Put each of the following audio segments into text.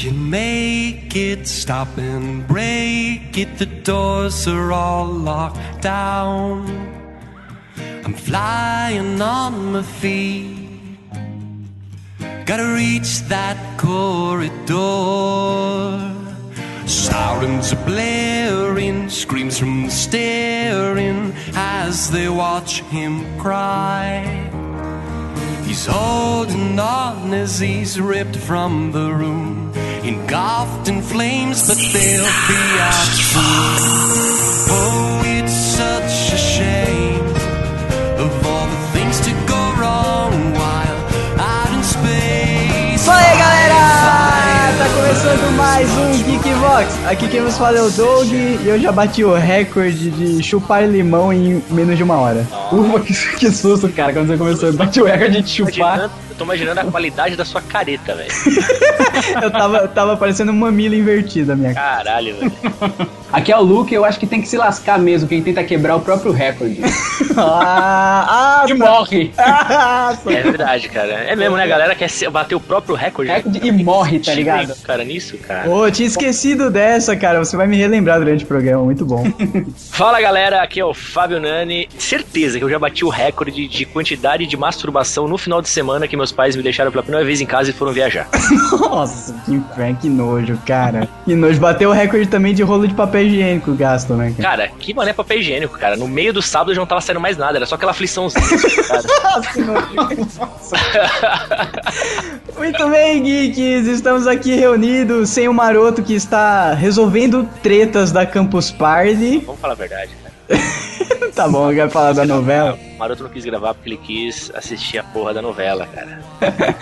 can make it, stop and break it. The doors are all locked down. I'm flying on my feet. Gotta reach that corridor. Sirens are blaring, screams from the staring as they watch him cry. He's holding on as he's ripped from the room, engulfed in flames, but they'll be out soon. Oh, it's such a shame of all the things to go wrong while out in space. Fala aí, galera! Tá começando mais um Geek Vox. Aqui quem nos fala é o Doug e eu já bati o recorde de chupar limão em menos de uma hora. Ufa, que, susto, cara, quando você começou. Bati o recorde de chupar. Eu tô imaginando a qualidade da sua careta, velho. Eu tava, eu tava parecendo um mamilo invertido a minha cara. Caralho, velho. Aqui é o Luke, eu acho que tem que se lascar mesmo quem tenta quebrar o próprio recorde. Ah, ah, E morre. ah, É verdade, cara. É mesmo, né? A galera quer bater o próprio recorde. Recorde e morre, tá ligado? Cara, nisso, cara. Ô, eu tinha esquecido dessa, cara. Você vai me relembrar durante o programa, muito bom. Fala, galera. Aqui é o Fábio Nani. Certeza que eu já bati o recorde de quantidade de masturbação no final de semana que meus pais me deixaram pela primeira vez em casa e foram viajar. Nossa, que inferno, que nojo, cara. Que nojo. Bateu o recorde também de rolo de papel higiênico gasto, né, cara? Cara, que mané papel higiênico, cara. No meio do sábado já não tava saindo mais nada, era só aquela afliçãozinha. nojo. Muito bem, geeks. Estamos aqui reunidos sem o maroto que está resolvendo tretas da Campus Party. Vamos falar a verdade, cara. tá bom, eu quero falar da novela. O Maroto não quis gravar porque ele quis assistir a porra da novela, cara.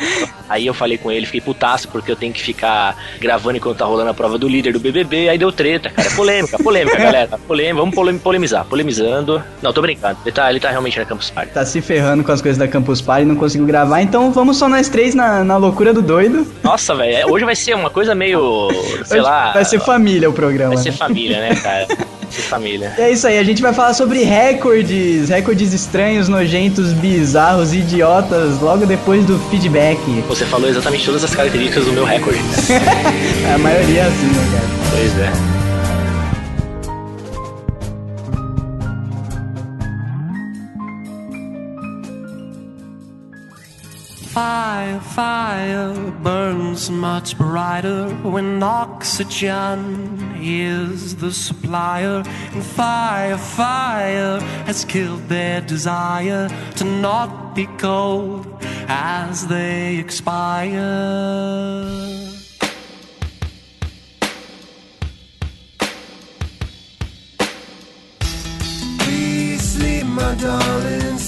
aí eu falei com ele, fiquei putaço porque eu tenho que ficar gravando enquanto tá rolando a prova do líder do BBB. Aí deu treta, cara. Polêmica, polêmica, galera. Polêmica, vamos polem- polemizar, polemizando. Não, tô brincando. Ele tá, ele tá realmente na Campus Party. Tá se ferrando com as coisas da Campus Party e não conseguiu gravar, então vamos só nós três na, na loucura do doido. Nossa, velho, é- hoje vai ser uma coisa meio. sei Hoje lá. Vai ser família o programa. vai ser né? família, né, cara? Ser família. É isso aí, a gente vai falar sobre recordes, recordes estranhos, nojentos, bizarros, idiotas, logo depois do feedback. Você falou exatamente todas as características do meu recorde. A maioria é assim, né, cara? Pois é. Fire, fire burns much brighter when oxygen is the supplier. And fire, fire has killed their desire to not be cold as they expire. Please sleep, my darling, sleep. The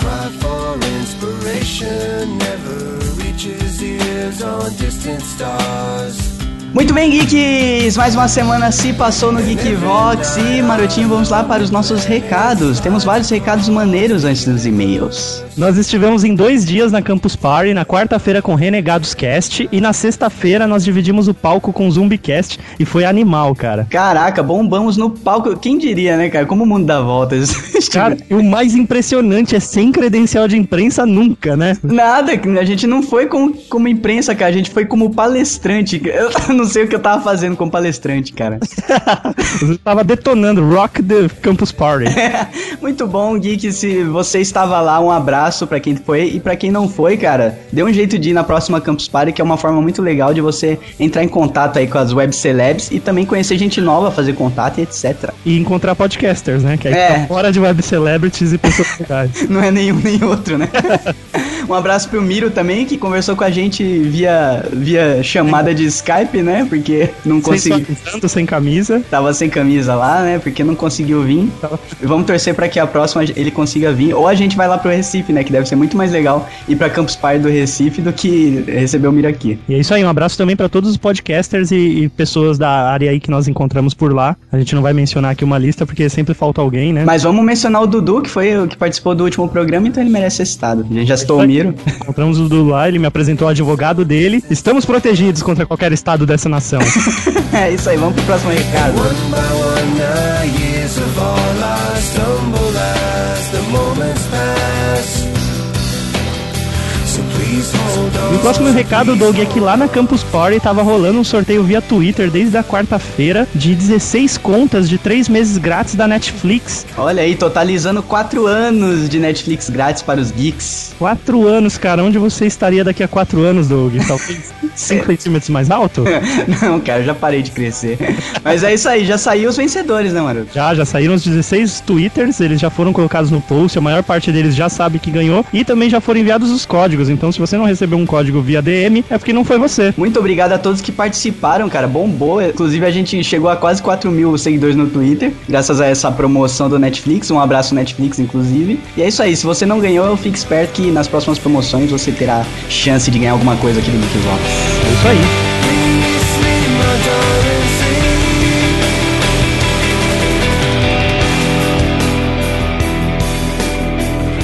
cry for inspiration never reaches ears on distant stars. Muito bem, geeks! Mais uma semana se passou no Geek Vox e, Marotinho, vamos lá para os nossos recados. Temos vários recados maneiros antes dos e-mails. Nós estivemos em dois dias na Campus Party, na quarta-feira com Renegados Cast e na sexta-feira nós dividimos o palco com Zumbicast e foi animal, cara. Caraca, bombamos no palco. Quem diria, né, cara? Como o mundo dá voltas. Cara, e o mais impressionante é sem credencial de imprensa nunca, né? Nada, a gente não foi como, como imprensa, cara. A gente foi como palestrante. Eu não sei o que eu tava fazendo como palestrante, cara. Você tava detonando Rock the Campus Party. Muito bom, Geek. Se você estava lá, um abraço pra quem foi. E pra quem não foi, cara, dê um jeito de ir na próxima Campus Party, que é uma forma muito legal de você entrar em contato aí com as web celebs e também conhecer gente nova, fazer contato e etc. E encontrar podcasters, né? Que aí É. tá fora de web celebrities e pessoas legais. Não é nenhum nem outro, né? um abraço pro Miro também, que conversou com a gente via, via chamada de Skype, né? Porque não conseguiu. Sensualizando, sem camisa. Tava sem camisa lá, né? Porque não conseguiu vir. Vamos torcer pra que a próxima ele consiga vir. Ou a gente vai lá pro Recife, né? Que deve ser muito mais legal ir pra Campus Party do Recife do que receber o Miro aqui. E é isso aí, um abraço também pra todos os podcasters e, e pessoas da área aí que nós encontramos por lá. A gente não vai mencionar aqui uma lista porque sempre falta alguém, né? Mas vamos mencionar o Dudu, que foi o que participou do último programa, então ele merece ser citado. A gente já citou o Miro. Encontramos o Dudu lá, ele me apresentou o advogado dele. Estamos protegidos contra qualquer estado dessa nação. é isso aí, vamos pro próximo recado. One o próximo recado, Doug, é que lá na Campus Party tava rolando um sorteio via Twitter desde a quarta-feira de 16 contas de 3 meses grátis da Netflix. Olha aí, totalizando 4 anos de Netflix grátis para os geeks. 4 anos, cara. Onde você estaria daqui a 4 anos, Doug? Talvez 5 centímetros mais alto? Não, cara, eu já parei de crescer. Mas é isso aí, já saiu os vencedores, né, Maroto? Já, já saíram os 16 twitters, eles já foram colocados no post, a maior parte deles já sabe que ganhou e também já foram enviados os códigos. Então, se você não recebeu um código via DM, é porque não foi você. Muito obrigado a todos que participaram, cara. Bombou. Inclusive, a gente chegou a quase 4 mil seguidores no Twitter, graças a essa promoção do Netflix. Um abraço, Netflix, inclusive. E é isso aí. Se você não ganhou, fique esperto que nas próximas promoções você terá chance de ganhar alguma coisa aqui do Geekvox. É isso aí.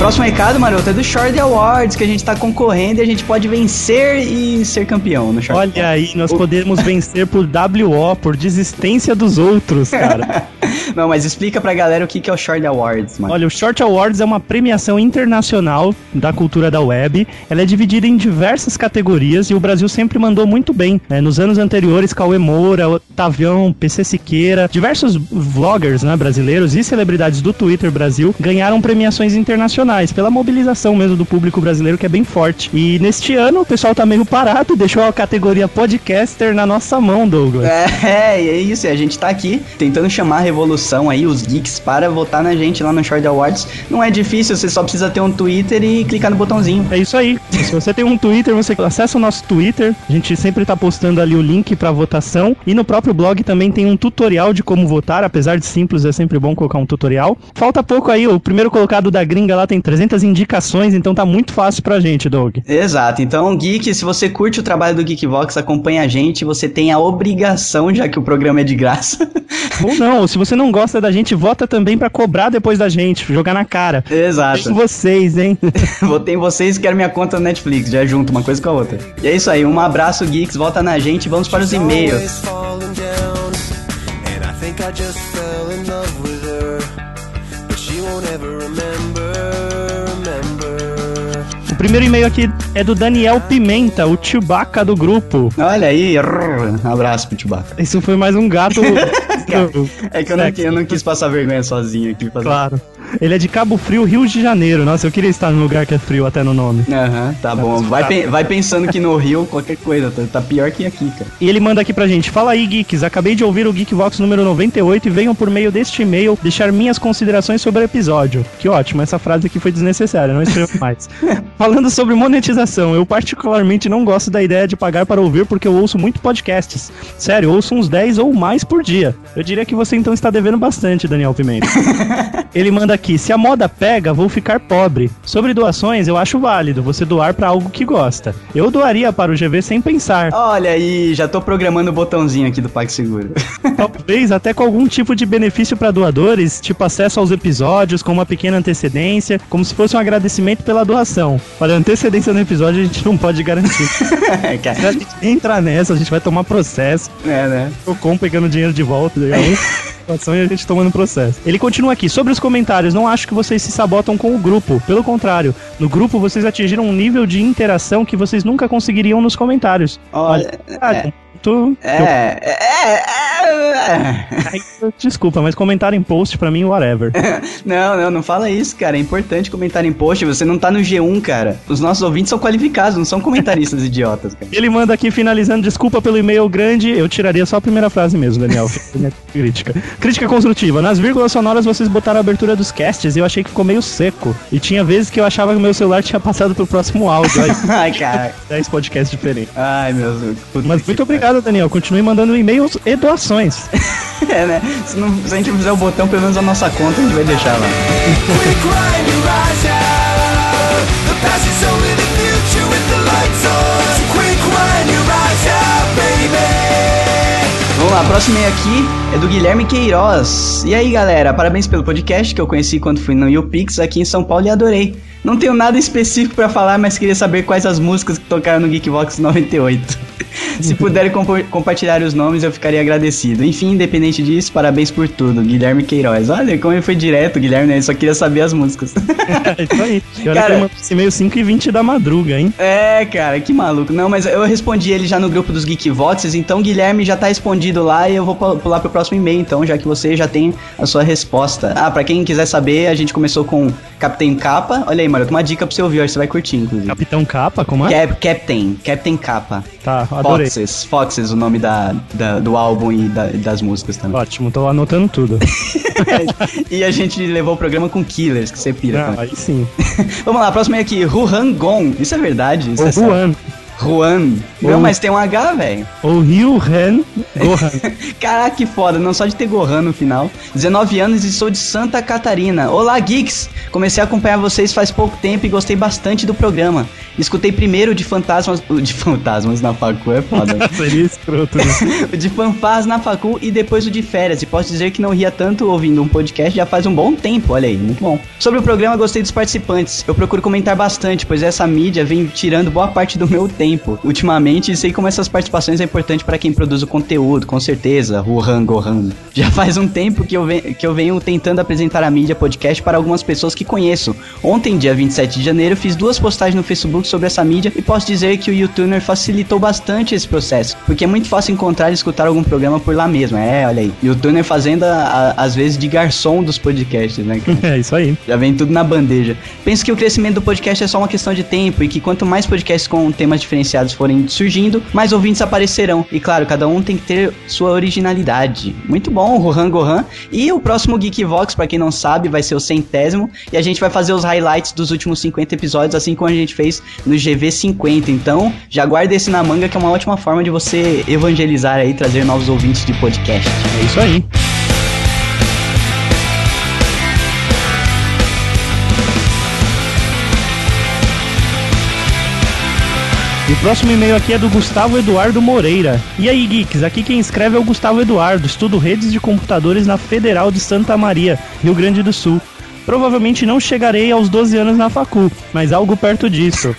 Próximo recado, Maroto, é do Short Awards, que a gente tá concorrendo e a gente pode vencer e ser campeão no Short Olha aí, nós podemos vencer por WO, por desistência dos outros, cara. Não, mas explica pra galera o que que é o Short Awards, mano. Olha, o Short Awards é uma premiação internacional da cultura da web. Ela é dividida em diversas categorias e o Brasil sempre mandou muito bem. né? Nos anos anteriores, Cauê Moura, Otavião, PC Siqueira, diversos vloggers né, brasileiros e celebridades do Twitter Brasil ganharam premiações internacionais pela mobilização mesmo do público brasileiro, que é bem forte. E neste ano o pessoal tá meio parado, deixou a categoria podcaster na nossa mão, Douglas. É, e é isso, e a gente tá aqui tentando chamar a revolução aí, os geeks, para votar na gente lá no Short Awards. Não é difícil, você só precisa ter um Twitter e clicar no botãozinho. É isso aí. Se você tem um Twitter, você acessa o nosso Twitter. A gente sempre tá postando ali o link pra votação. E no próprio blog também tem um tutorial de como votar. Apesar de simples, é sempre bom colocar um tutorial. Falta pouco aí. O primeiro colocado da gringa lá tem 300 indicações, então tá muito fácil pra gente, Doug. Exato, então Geek, se você curte o trabalho do Geekvox, acompanha a gente, você tem a obrigação, já que o programa é de graça. Ou não, se você não gosta da gente, vota também pra cobrar depois da gente, jogar na cara. Exato. Com vocês, hein? Votei em vocês e quero minha conta no Netflix, já junto uma coisa com a outra. E é isso aí, um abraço, Geeks, volta na gente, vamos para os e-mails. I just O primeiro e-mail aqui é do Daniel Pimenta, o Chewbacca do grupo. Olha aí, um abraço pro Chewbacca. Isso foi mais um gato. É que eu não, eu não quis passar vergonha sozinho aqui. Fazer... Claro. Ele é de Cabo Frio, Rio de Janeiro. Nossa, eu queria estar num lugar que é frio até no nome. Aham, tá bom. Vai, pe- vai pensando que no Rio qualquer coisa, tá, tá pior que aqui, cara. E ele manda aqui pra gente: Fala aí, geeks. Acabei de ouvir o Geekvox número 98 e venham por meio deste e-mail deixar minhas considerações sobre o episódio. Que ótimo, essa frase aqui foi desnecessária, não escrevo mais. Falando sobre monetização, eu particularmente não gosto da ideia de pagar para ouvir porque eu ouço muito podcasts. Sério, ouço uns 10 ou mais por dia. Eu diria que você então está devendo bastante, Daniel Pimenta. Ele manda aqui: se a moda pega, vou ficar pobre. Sobre doações, eu acho válido você doar pra algo que gosta. Eu doaria para o GV sem pensar. Olha aí, já tô programando o botãozinho aqui do PagSeguro. Talvez até com algum tipo de benefício para doadores, tipo acesso aos episódios com uma pequena antecedência, como se fosse um agradecimento pela doação. Olha, antecedência no episódio a gente não pode garantir. Se a gente entrar nessa, a gente vai tomar processo. é, né? O com pegando dinheiro de volta, legal? Situação e a gente tomando processo. Ele continua aqui. Sobre os comentários, não acho que vocês se sabotam com o grupo. Pelo contrário, no grupo vocês atingiram um nível de interação que vocês nunca conseguiriam nos comentários. Olha, é, é, é, é, é. Ai, Desculpa, mas comentário em post pra mim, whatever. Não, não, não fala isso, cara. É importante comentar em post. Você não tá no G1, cara. Os nossos ouvintes são qualificados, não são comentaristas idiotas, cara. Ele manda aqui finalizando, desculpa pelo e-mail grande, eu tiraria só a primeira frase mesmo, Daniel. Crítica. Crítica construtiva. Nas vírgulas sonoras vocês botaram a abertura dos casts e eu achei que ficou meio seco. E tinha vezes que eu achava que o meu celular tinha passado pro próximo áudio. Aí, Ai, cara. 10 podcasts diferentes. Ai, meu Deus. Mas muito obrigado, Daniel. Continue mandando e-mails e doações. É, né? Se, não, se a gente fizer o botão, pelo menos a nossa conta, a gente vai deixar lá. Vamos lá, próximo e-mail aqui é do Guilherme Queiroz. E aí, galera, parabéns pelo podcast que eu conheci quando fui no YouPix aqui em São Paulo e adorei. Não tenho nada específico pra falar, mas queria saber quais as músicas que tocaram no Geekbox 98. Se puderem compo- compartilhar os nomes, eu ficaria agradecido. Enfim, independente disso, parabéns por tudo. Guilherme Queiroz. Olha como ele foi direto, Guilherme, né? Ele só queria saber as músicas. É isso aí. E olha Cara- que e-mail 5 e 20 da madruga, hein? É, cara, que maluco. Não, mas eu respondi ele já no grupo dos Geek Voxes, então Guilherme já tá respondido lá e eu vou pu- pular pro próximo e-mail, então, já que você já tem a sua resposta. Ah, pra quem quiser saber, a gente começou com Captain Capa. Olha aí, Maroto, uma dica pra você ouvir, acho que você vai curtir, inclusive. Capitão Capa, como é? Cap Captain, Captain Capa. Tá, adorei. Foxes, Foxes, o nome da, da- do álbum e da- das músicas também. Ótimo, tô anotando tudo. e a gente levou o programa com Killers, que você pira. Ah, aí sim. Vamos lá, próximo é aqui, Ruhan Gong. Isso é verdade? Isso O é? Juan. Juan. Não, mas tem um H, velho. O Ryu Ren Gohan. Caraca, que foda, não só de ter Gohan no final. 19 anos e sou de Santa Catarina. Olá, geeks! Comecei a acompanhar vocês faz pouco tempo e gostei bastante do programa. Escutei primeiro o de fantasmas. O de fantasmas na facu é foda. Seria escroto, né? o de fanfás na facu e depois o de férias. E posso dizer que não ria tanto ouvindo um podcast já faz um bom tempo, olha aí, muito bom. Sobre o programa, gostei dos participantes. Eu procuro comentar bastante, pois essa mídia vem tirando boa parte do meu tempo. Ultimamente, sei como essas participações é importante para quem produz o conteúdo, com certeza. Ruhan Gohan. Já faz um tempo que eu, ven- que eu venho tentando apresentar a mídia podcast para algumas pessoas que conheço. Ontem, dia 27 de janeiro, fiz duas postagens no Facebook sobre essa mídia e posso dizer que o YouTuner facilitou bastante esse processo, porque é muito fácil encontrar e escutar algum programa por lá mesmo. É, olha aí. YouTuner fazendo, a- a- às vezes, de garçom dos podcasts, né? É isso aí. Já vem tudo na bandeja. Penso que o crescimento do podcast é só uma questão de tempo e que quanto mais podcasts com temas diferenciados forem surgindo, mais ouvintes aparecerão. E claro, cada um tem que ter sua originalidade. Muito bom, Rohan Gohan. E o próximo Geek Vox, pra quem não sabe, vai ser o centésimo. E a gente vai fazer os highlights dos últimos 50 episódios, assim como a gente fez no GV50. Então, já guarda esse na manga, que é uma ótima forma de você evangelizar aí, trazer novos ouvintes de podcast. É isso aí. E o próximo e-mail aqui é do Gustavo Eduardo Moreira. E aí, geeks? Aqui quem escreve é o Gustavo Eduardo. Estudo redes de computadores na Federal de Santa Maria, Rio Grande do Sul. Provavelmente não chegarei aos 12 anos na facu, mas algo perto disso.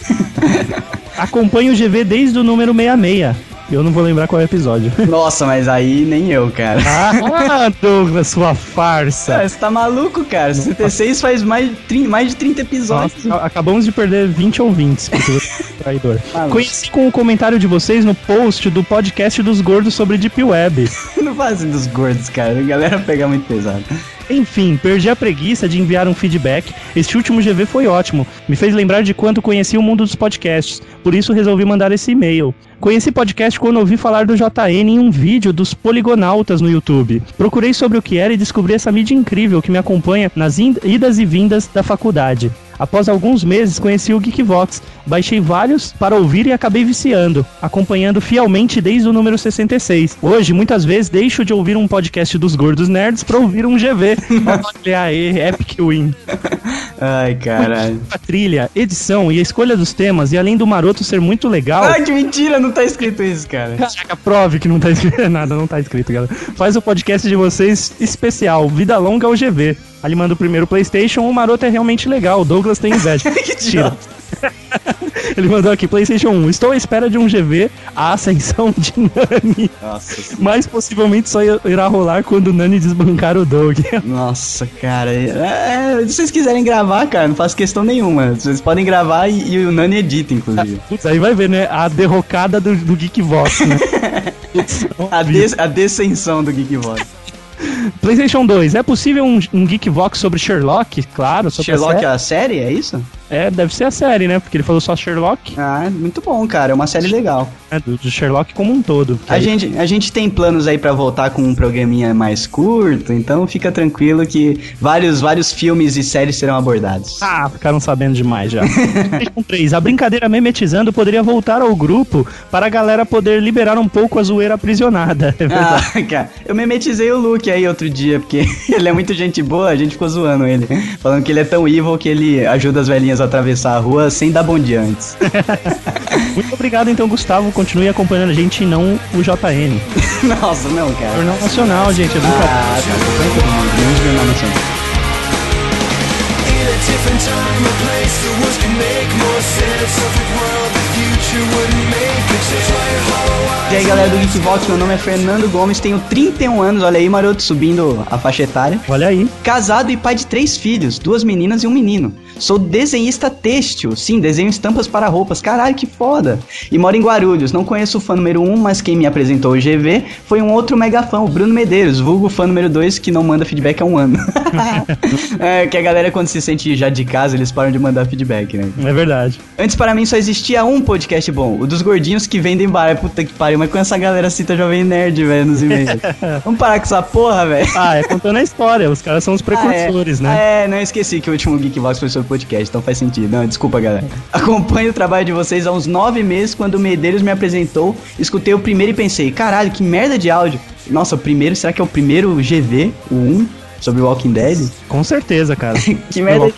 Acompanho o GV desde o número 66. Eu não vou lembrar qual é o episódio. Nossa, mas aí nem eu, cara. ah, Douglas, sua farsa. Cara, você tá maluco, cara? 66 faz mais de 30, mais de 30 episódios. Nossa, acabamos de perder 20 ouvintes, porque você é traidor. Conheci com o comentário de vocês no post do podcast dos gordos sobre Deep Web. Não fazem dos gordos, cara. A galera pega muito pesado. Enfim, perdi a preguiça de enviar um feedback. Este último GV foi ótimo. Me fez lembrar de quando conheci o mundo dos podcasts. Por isso resolvi mandar esse e-mail. Conheci podcast quando ouvi falar do JN em um vídeo dos poligonautas no YouTube. Procurei sobre o que era e descobri essa mídia incrível que me acompanha nas idas e vindas da faculdade. Após alguns meses, conheci o Geekvox, baixei vários para ouvir e acabei viciando, acompanhando fielmente desde o número 66. Hoje, muitas vezes, deixo de ouvir um podcast dos Gordos Nerds para ouvir um GV. Olha aí, Epic Win. Ai, caralho. A trilha, edição e a escolha dos temas, e além do maroto ser muito legal. Ai, que mentira, não tá escrito isso, cara. Caraca, prove que não tá escrito nada, não tá escrito, galera. Faz o podcast de vocês especial, Vida Longa ao GV. Ali manda o primeiro PlayStation, o maroto é realmente legal, o Douglas tem inveja. Que Mentira. Ele mandou aqui, PlayStation 1. Estou à espera de um GV, a ascensão de Nani. Nossa, Mas possivelmente só irá rolar quando o Nani desbancar o Doug. nossa, cara. É, se vocês quiserem gravar, cara, não faço questão nenhuma. Vocês podem gravar e, e o Nani edita, inclusive. Putz, aí vai ver, né? A derrocada do, do Geekvox, né? A, des, a descensão do Geekvox. PlayStation 2, é possível um, um Geekvox sobre Sherlock? Claro, sobre a Sherlock série. a série, é isso? É, deve ser a série, né? Porque ele falou só Sherlock, Ah, muito bom, cara. É uma série legal. Né? Do, do Sherlock como um todo. A gente, a gente tem planos aí pra voltar com um programinha mais curto, então fica tranquilo que vários, vários filmes e séries serão abordados. Ah, ficaram sabendo demais já. 3, a brincadeira memetizando poderia voltar ao grupo para a galera poder liberar um pouco a zoeira aprisionada. É verdade. Ah, cara, eu memetizei o Luke aí outro dia, porque ele é muito gente boa, a gente ficou zoando ele. Falando que ele é tão evil que ele ajuda as velhinhas a atravessar a rua sem dar bom dia antes. Muito obrigado, então, Gustavo continue acompanhando a gente e não o JN. Nossa, não, cara. Jornal Nacional, gente. É brincadeira. Ah, tá. Grande Jornal Nacional. A different time, place, the words can make more sense of the world. E aí galera do Geekvox, meu nome é Fernando Gomes, tenho 31 anos, olha aí, maroto, subindo a faixa etária. Olha aí. Casado e pai de três filhos, duas meninas e um menino. Sou desenhista têxtil, sim, desenho estampas para roupas, caralho, que foda. E moro em Guarulhos, não conheço o fã número 1, um, mas quem me apresentou o GV foi um outro mega fã, o Bruno Medeiros, vulgo fã número 2, que não manda feedback há um ano. é, que a galera quando se sente já de casa, eles param de mandar feedback, né? É verdade. Antes para mim só existia um podcast bom, o dos gordinhos que vendem bar, puta que pariu, mas com essa galera cita Jovem Nerd, velho, nos e-mails. Vamos parar com essa porra, velho. Ah, é contando a história, os caras são os precursores, ah, é. né? Ah, é, não esqueci que o último Geekbox foi sobre podcast, então faz sentido. Não, desculpa, galera. Acompanho o trabalho de vocês há uns nove meses, quando o Medeiros me apresentou, escutei o primeiro e pensei, caralho, que merda de áudio. Nossa, o primeiro, será que é o primeiro GV, o 1? Sobre Walking Dead? Com certeza, cara. que merda.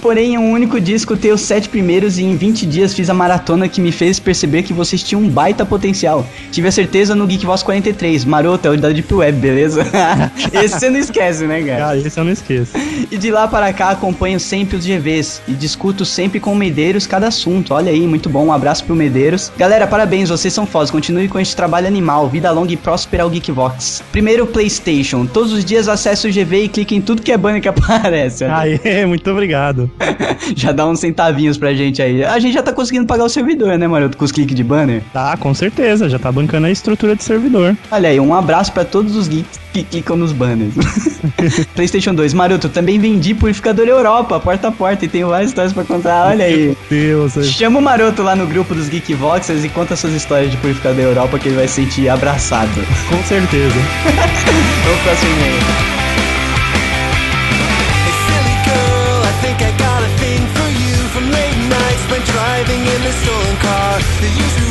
Porém, em um único dia escutei os sete primeiros e em 20 dias fiz a maratona que me fez perceber que vocês tinham um baita potencial. Tive a certeza no Geek Voz 43. Maroto, é o da Deep Web, beleza? esse você não esquece, né, cara? Cara, esse eu não esqueço. E de lá para cá acompanho sempre os GVs e discuto sempre com o Medeiros cada assunto. Olha aí, muito bom. Um abraço pro Medeiros. Galera, parabéns, vocês são fodas. Continue com este trabalho animal. Vida longa e próspera ao Geekvox. Primeiro, PlayStation. Todos os dias acesso o GV e clique em tudo que é banner que aparece. Aê, muito obrigado. já dá uns centavinhos pra gente aí. A gente já tá conseguindo pagar o servidor, né, mano? Com os cliques de banner. Tá, com certeza. Já tá bancando a estrutura de servidor. Olha aí, um abraço pra todos os geeks que clicam nos banners. PlayStation 2. Maroto, também vendi Purificador Europa, porta a porta, e tenho várias histórias pra contar. Olha aí. Meu Deus. Chama o Maroto lá no grupo dos Geekvoxers e conta suas histórias de Purificador Europa que ele vai se sentir abraçado. Com certeza. Vamos pro próximo e-mail.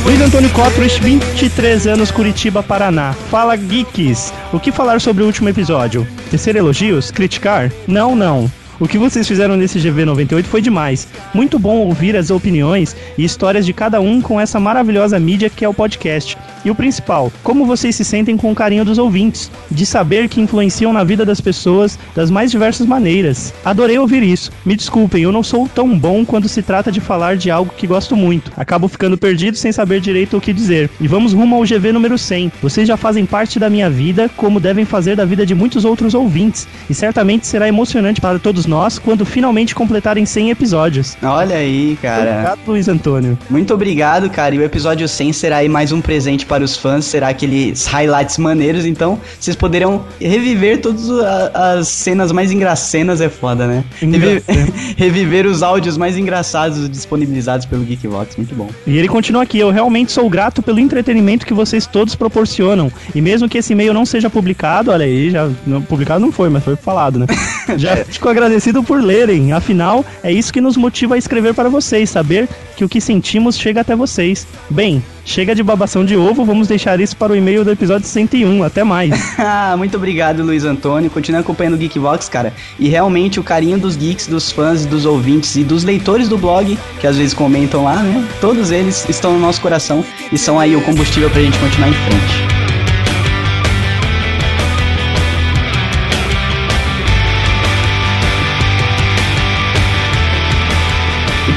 Luiz Antônio Cotrich, 23 anos, Curitiba, Paraná. Fala geeks. O que falar sobre o último episódio? Tecer elogios? Criticar? Não, não. O que vocês fizeram nesse GV98 foi demais. Muito bom ouvir as opiniões e histórias de cada um com essa maravilhosa mídia que é o podcast. E o principal, como vocês se sentem com o carinho dos ouvintes, de saber que influenciam na vida das pessoas das mais diversas maneiras. Adorei ouvir isso. Me desculpem, eu não sou tão bom quando se trata de falar de algo que gosto muito. Acabo ficando perdido sem saber direito o que dizer. E vamos rumo ao GV número 100. Vocês já fazem parte da minha vida, como devem fazer da vida de muitos outros ouvintes. E certamente será emocionante para todos nós quando finalmente completarem 100 episódios. Olha aí, cara. Obrigado, Luiz Antônio. Muito obrigado, cara. E o episódio 100 será aí mais um presente para os fãs, será aqueles highlights maneiros, então vocês poderão reviver todas as cenas mais engraçadas, é foda, né? Reviver, reviver os áudios mais engraçados disponibilizados pelo Geekvox, muito bom. E ele continua aqui, eu realmente sou grato pelo entretenimento que vocês todos proporcionam, e mesmo que esse e-mail não seja publicado, olha aí, já não, publicado não foi, mas foi falado, né? já fico agradecido por lerem, afinal, é isso que nos motiva a escrever para vocês, saber que o que sentimos chega até vocês. Bem, chega de babação de ovo, vamos deixar isso para o e-mail do episódio 101. Até mais. Ah, muito obrigado, Luiz Antônio. Continue acompanhando o Geekbox, cara. E realmente o carinho dos geeks, dos fãs, dos ouvintes e dos leitores do blog, que às vezes comentam lá, né? Todos eles estão no nosso coração e são aí o combustível pra gente continuar em frente.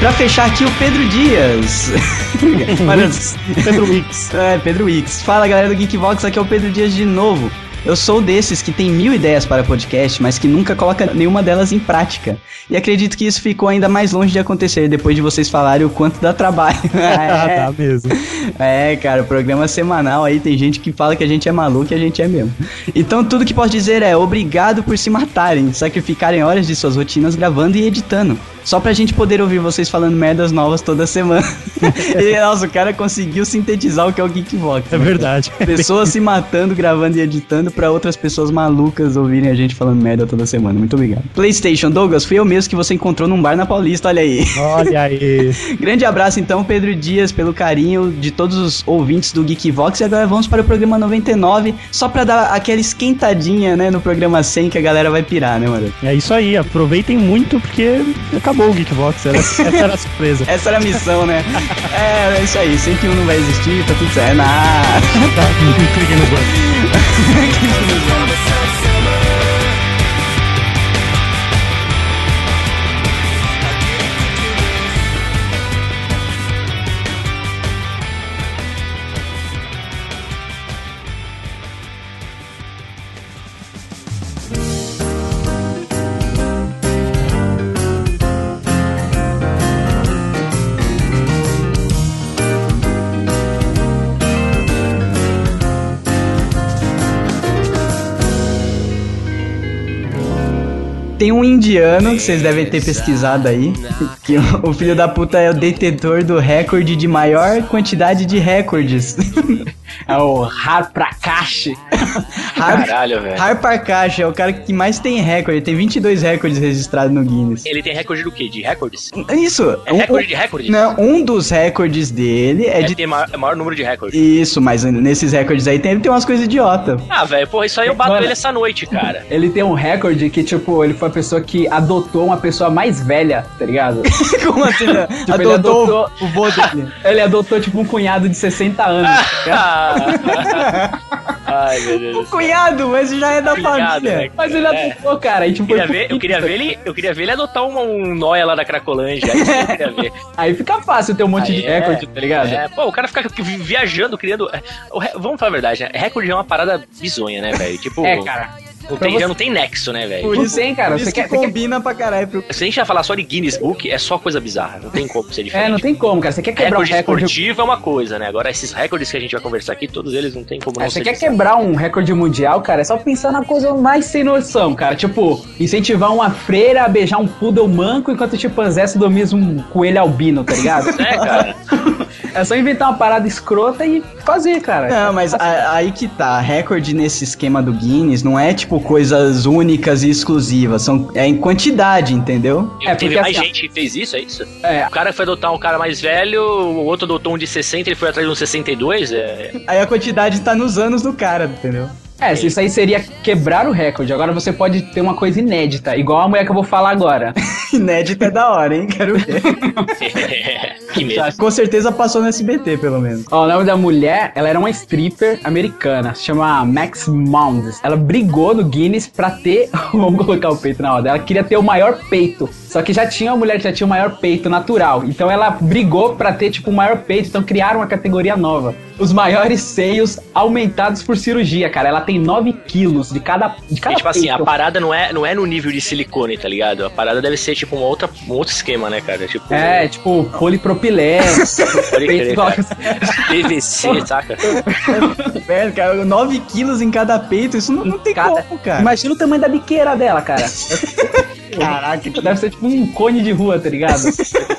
Pra fechar aqui, o Pedro Dias. Pedro Wix. É, Pedro Wix. Fala galera do Geekvox, aqui é o Pedro Dias de novo. Eu sou desses que tem mil ideias para podcast, mas que nunca coloca nenhuma delas em prática. E acredito que isso ficou ainda mais longe de acontecer depois de vocês falarem o quanto dá trabalho. é. Dá mesmo. É, cara, o programa semanal aí tem gente que fala que a gente é maluco e a gente é mesmo. Então tudo que posso dizer é obrigado por se matarem, sacrificarem horas de suas rotinas gravando e editando. Só pra gente poder ouvir vocês falando merdas novas toda semana. e, nossa, o cara conseguiu sintetizar o que é o Geekbox. É né? verdade. Pessoas se matando, gravando e editando pra outras pessoas malucas ouvirem a gente falando merda toda semana. Muito obrigado. PlayStation, Douglas, fui eu mesmo que você encontrou num bar na Paulista, olha aí. Olha aí. Grande abraço então, Pedro Dias, pelo carinho de todos os ouvintes do Geekvox. E agora vamos para o programa 99, só pra dar aquela esquentadinha, né, no programa 100 que a galera vai pirar, né, mano? É isso aí, aproveitem muito porque acabou o Geekbox, era, essa era a surpresa. Essa era a missão, né? é, é isso aí, 101 não vai existir, tá tudo certo. Tá, clique no banco. Clique no banco. Tem um indiano que vocês devem ter pesquisado aí, que o, filho da puta é o detentor do recorde de maior quantidade de recordes. É o Harprakash. Har, Caralho, velho. Har Prakash é o cara que mais tem recorde, tem 22 recordes registrados no Guinness. Ele tem recorde do quê? De recordes? Isso. É um- recorde de recordes? Não, um dos recordes dele é É de ter maior, maior número de recordes. Isso, mas nesses recordes aí tem, tem umas coisas idiota. Ah, velho, porra, isso aí eu bato Mano. ele essa noite, cara. Ele tem um recorde que, tipo, ele foi a pessoa que adotou uma pessoa mais velha, tá ligado? Como assim? né? Tipo, ele adotou adotou- o vô dele. Ele adotou, tipo, um cunhado de 60 anos. tá ligado? Ai, meu Deus. O cunhado, mas já é da Cunhado, família. né? Mas ele É. adotou, cara. E, tipo, Eu queria, foi ver, eu, queria ver ele, eu queria ver ele adotar uma, um nóia lá da Cracolândia. Aí. Aí fica fácil ter um monte Aí de é. recorde, tá ligado? É, pô, o cara fica vi- viajando, criando. é, Vamos falar a verdade, né? Recorde é uma parada bizonha, né, velho? Tipo, É, cara. Não tem- já você- não tem nexo, né, velho? Por isso, hein, cara? Você quer, que você quer- combina pra caralho. Pro... Se a gente vai falar só de Guinness Book, é só coisa bizarra. Não tem como ser diferente. É, não tem como, cara. Você quer quebrar Recorde um recorde. esportivo é uma coisa, né? Agora, esses recordes que a gente vai conversar aqui, todos eles não tem como não É, você ser quer bizarro. quebrar um recorde mundial, cara? É só pensar na coisa mais sem noção, cara. Tipo, incentivar uma freira a beijar um poodle manco enquanto o chimpanzé se domina um coelho albino, tá ligado? É, cara. é só inventar uma parada escrota e fazer, cara. Não, mas a- aí que tá. Recorde nesse esquema do Guinness não é tipo coisas únicas e exclusivas. São, é em quantidade, entendeu? É, Teve porque mais assim, gente que fez isso, é isso? É. O cara foi adotar um cara mais velho, o outro adotou um de 60, ele foi atrás de um 62. É... Aí a quantidade tá nos anos do cara, entendeu? É, isso aí seria quebrar o recorde. Agora você pode ter uma coisa inédita, igual a mulher que eu vou falar agora. Inédito é da hora, hein? Quero ver. medo. Com certeza passou no SBT, pelo menos. Ó, o nome da mulher, ela era uma stripper americana, se chama Max Mounds. Ela brigou no Guinness pra ter, vamos colocar o peito na roda, ela queria ter o maior peito. Só que já tinha uma mulher que já tinha o maior peito natural. Então ela brigou pra ter, tipo, o maior peito. Então criaram uma categoria nova. Os maiores seios aumentados por cirurgia, cara. Ela tem 9 quilos de cada, de cada E, tipo assim, a peito. parada não é, não é no nível de silicone, tá ligado? A parada deve ser tipo uma outra, um outro esquema, né, cara? Tipo, É, tipo, polipropileno. PVC, saca? Velho, cara, 9 quilos em cada peito, isso não, não tem Cada- como, cara. Imagina o tamanho da biqueira dela, cara. Caraca, Deve ser tipo um cone de rua, tá ligado?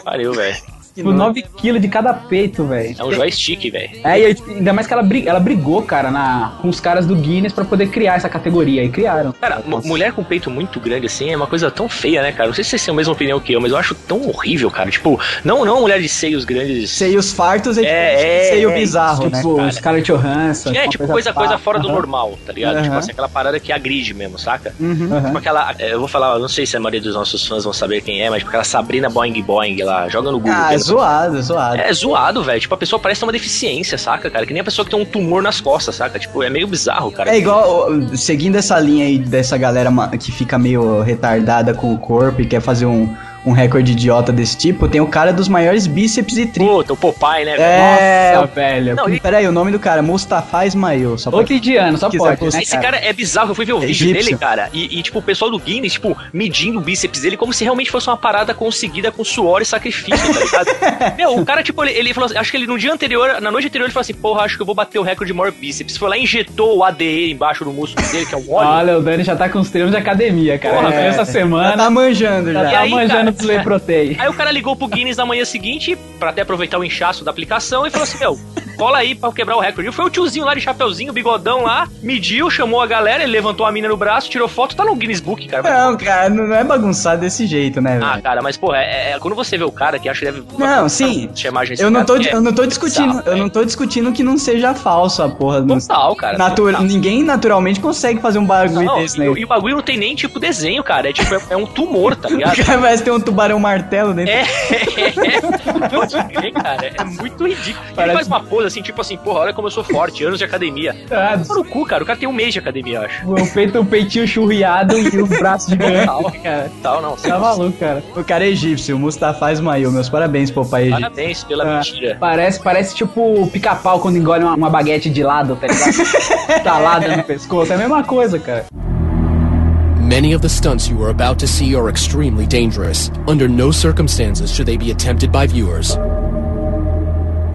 Pariu, velho. Tipo, nojo. 9 quilos de cada peito, velho. É um joystick, velho. É, e aí, tipo, ainda mais que ela, brig- ela brigou, cara, na, com os caras do Guinness pra poder criar essa categoria. E criaram. Cara, mu- mulher com peito muito grande assim é uma coisa tão feia, né, cara? Não sei se vocês têm a mesma opinião que eu, mas eu acho tão horrível, cara. Tipo, não, não mulher de seios grandes. Seios fartos é, tipo É, é, seio é, bizarro, né? tipo, cara? Scarlett Johansson. É, tipo, coisa, coisa fora do normal, tá ligado? Tipo Aham. assim, aquela parada que agride mesmo, saca? Uhum. Tipo aquela. é, Eu vou falar, eu não sei se a maioria dos nossos fãs vão saber quem é, mas tipo aquela Sabrina Boing Boing lá, joga no Google. Ah, é zoado, zoado. É zoado, velho. Tipo, a pessoa parece ter uma deficiência, saca, cara? Que nem a pessoa que tem um tumor nas costas, saca? Tipo, é meio bizarro, cara. É igual, seguindo essa linha aí dessa galera que fica meio retardada com o corpo e quer fazer um, um recorde idiota desse tipo, tem o cara dos maiores bíceps e tríceps. Puta, o Popeye, né, velho? É, Nossa, velho. Não, e- Peraí, o nome do cara, Mustafa Ismail. Só pra... Outro indiano, só pode, né, Esse cara é bizarro, eu fui ver o vídeo Egípcio. dele, cara, e, e, tipo, o pessoal do Guinness, tipo, medindo o bíceps dele como se realmente fosse uma parada conseguida com suor e sacrifício, tá ligado? Meu, o cara, tipo, ele, ele falou assim, acho que ele no dia anterior, na noite anterior, ele falou assim, porra, acho que eu vou bater o recorde de maior bíceps. Foi lá e injetou o ADE embaixo do músculo dele, que é um óleo. Olha, o Dani já tá com os treinos de academia, cara. Porra, fez essa Já semana. tá manjando Já já. Tá aí, manjando cara? Whey protein. Aí o cara ligou pro Guinness na manhã seguinte, pra até aproveitar o inchaço da aplicação, e falou assim: Meu, cola aí pra quebrar o recorde. E foi o tiozinho lá de chapeuzinho, bigodão lá, mediu, chamou a galera, ele levantou a mina no braço, tirou foto, tá no Guinness Book, cara. Não, cara, não é bagunçado desse jeito, né, Ah, velho? cara, mas porra, é, é- quando você vê o cara que acha que deve. Não, sim. Chamar Eu não, tô, é eu não tô discutindo, bizarro, eu não tô discutindo que não seja falso a porra. do- Total, cara. Natura- total. Ninguém naturalmente consegue fazer um bagulho Não, desse, e, né? o- e o bagulho não tem nem tipo desenho, cara. É tipo, é, é um tumor, tá ligado? O cara parece ter um tubarão martelo dentro. É, é, pode crer, cara. É muito ridículo. Ele Parece- faz uma pose assim, tipo assim, porra, olha como eu sou forte, anos de academia. Ah, no cu, cara. O cara tem um mês de academia, eu acho. o peito, o peitinho churriado e os braços gigantes, cara. Tal, não. Tá maluco, cara. O cara é egípcio, o Mustafa Ismail. Meus parabéns pro pai egípcio. Parabéns pela Ah, mentira. Parece, parece tipo o pica-pau quando engole uma, uma baguete de lado, tá ligado? Talada no pescoço. É a mesma coisa, cara. Many of the stunts you are about to see are extremely dangerous. Under no circumstances should they be attempted by viewers.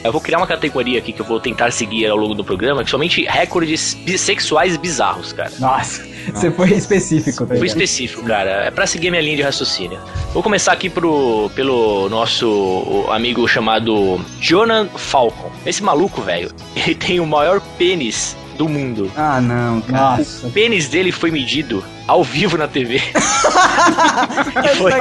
Eu vou criar uma categoria aqui que eu vou tentar seguir ao longo do programa, que somente recordes bissexuais bizarros, cara. Nossa, você foi específico, tá Fui específico, cara. É pra seguir minha linha de raciocínio. Vou começar aqui pro, pelo nosso amigo chamado Jonan Falcon. Esse maluco, velho, ele tem o maior pênis do mundo. Ah, não, cara. Nossa. O pênis dele foi medido ao vivo na TV. Foi-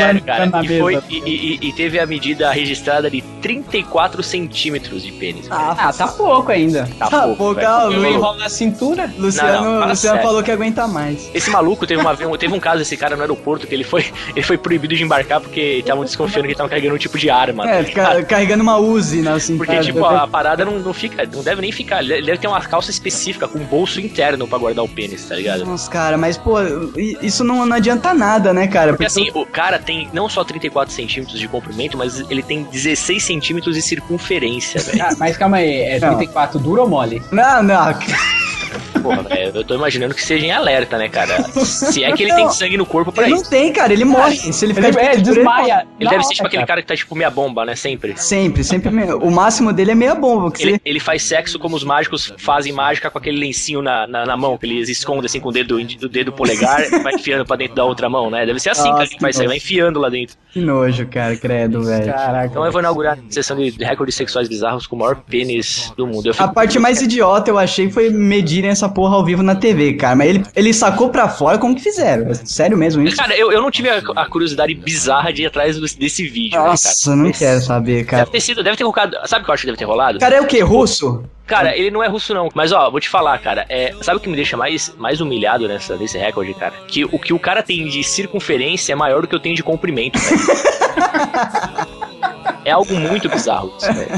Sério, cara. E, mesa. foi, e, e- e teve a medida registrada de 34 centímetros de pênis. Ah, tá pouco ainda. Tá Tá pouco, pouco, ah, Eu Lu- enrolo na cintura. Luciano, Não, não, Luciano sério. falou que aguenta mais. Esse maluco teve uma teve um caso desse cara no aeroporto que ele foi, ele foi proibido de embarcar porque estavam desconfiando que ele tava carregando um tipo de arma. É, tá ligado? carregando uma Uzi na cintura. Porque, tipo, a, parada não, não fica, não deve nem ficar. Ele deve ter uma calça específica com bolso interno pra guardar o pênis, tá ligado? Nossa, cara, mas, pô, isso não, não adianta nada, né, cara? Porque assim, o cara tem não só 34 centímetros de comprimento, mas ele tem 16 centímetros de circunferência, velho. Ah, mas calma aí, é Não. 34 duro ou mole? Não, não. Porra, velho, eu tô imaginando que seja em alerta, né, cara? Se é que ele tem Não. sangue no corpo pra Ele não isso. tem, cara, ele morre. Se ele ficar Ele, de é, duro, desmaia. Ele deve ser hora, tipo aquele cara que tá tipo meia bomba, né? Sempre. Sempre, sempre. me- O máximo dele é meia bomba. Que Ele, você... ele faz sexo como os mágicos fazem mágica com aquele lencinho na, na, na mão, que eles escondem assim com o dedo, do dedo polegar e vai enfiando pra dentro da outra mão, né? Deve ser assim, Nossa, cara, que faz que isso aí, vai enfiando lá dentro. Que nojo, cara, credo, velho. Caraca. Então eu vou inaugurar a sessão de recordes sexuais bizarros com o maior pênis do mundo. Eu A fico... parte mais idiota eu achei foi medirem essa porra ao vivo na TV, cara. Mas ele, ele sacou pra fora como que fizeram. Sério mesmo isso? Cara, eu, eu não tive a, a curiosidade bizarra de ir atrás desse vídeo. né, Nossa, cara? não Esse- quero saber, cara. Deve ter sido, deve ter colocado. Sabe o que eu acho que deve ter rolado? Cara, é o que? Russo? Cara, ele não é russo, não. Mas, ó, vou te falar, cara. É, sabe o que me deixa mais, mais humilhado nessa, nesse recorde, cara? Que o que o cara tem de circunferência é maior do que eu tenho de comprimento, velho. É algo muito bizarro isso, velho.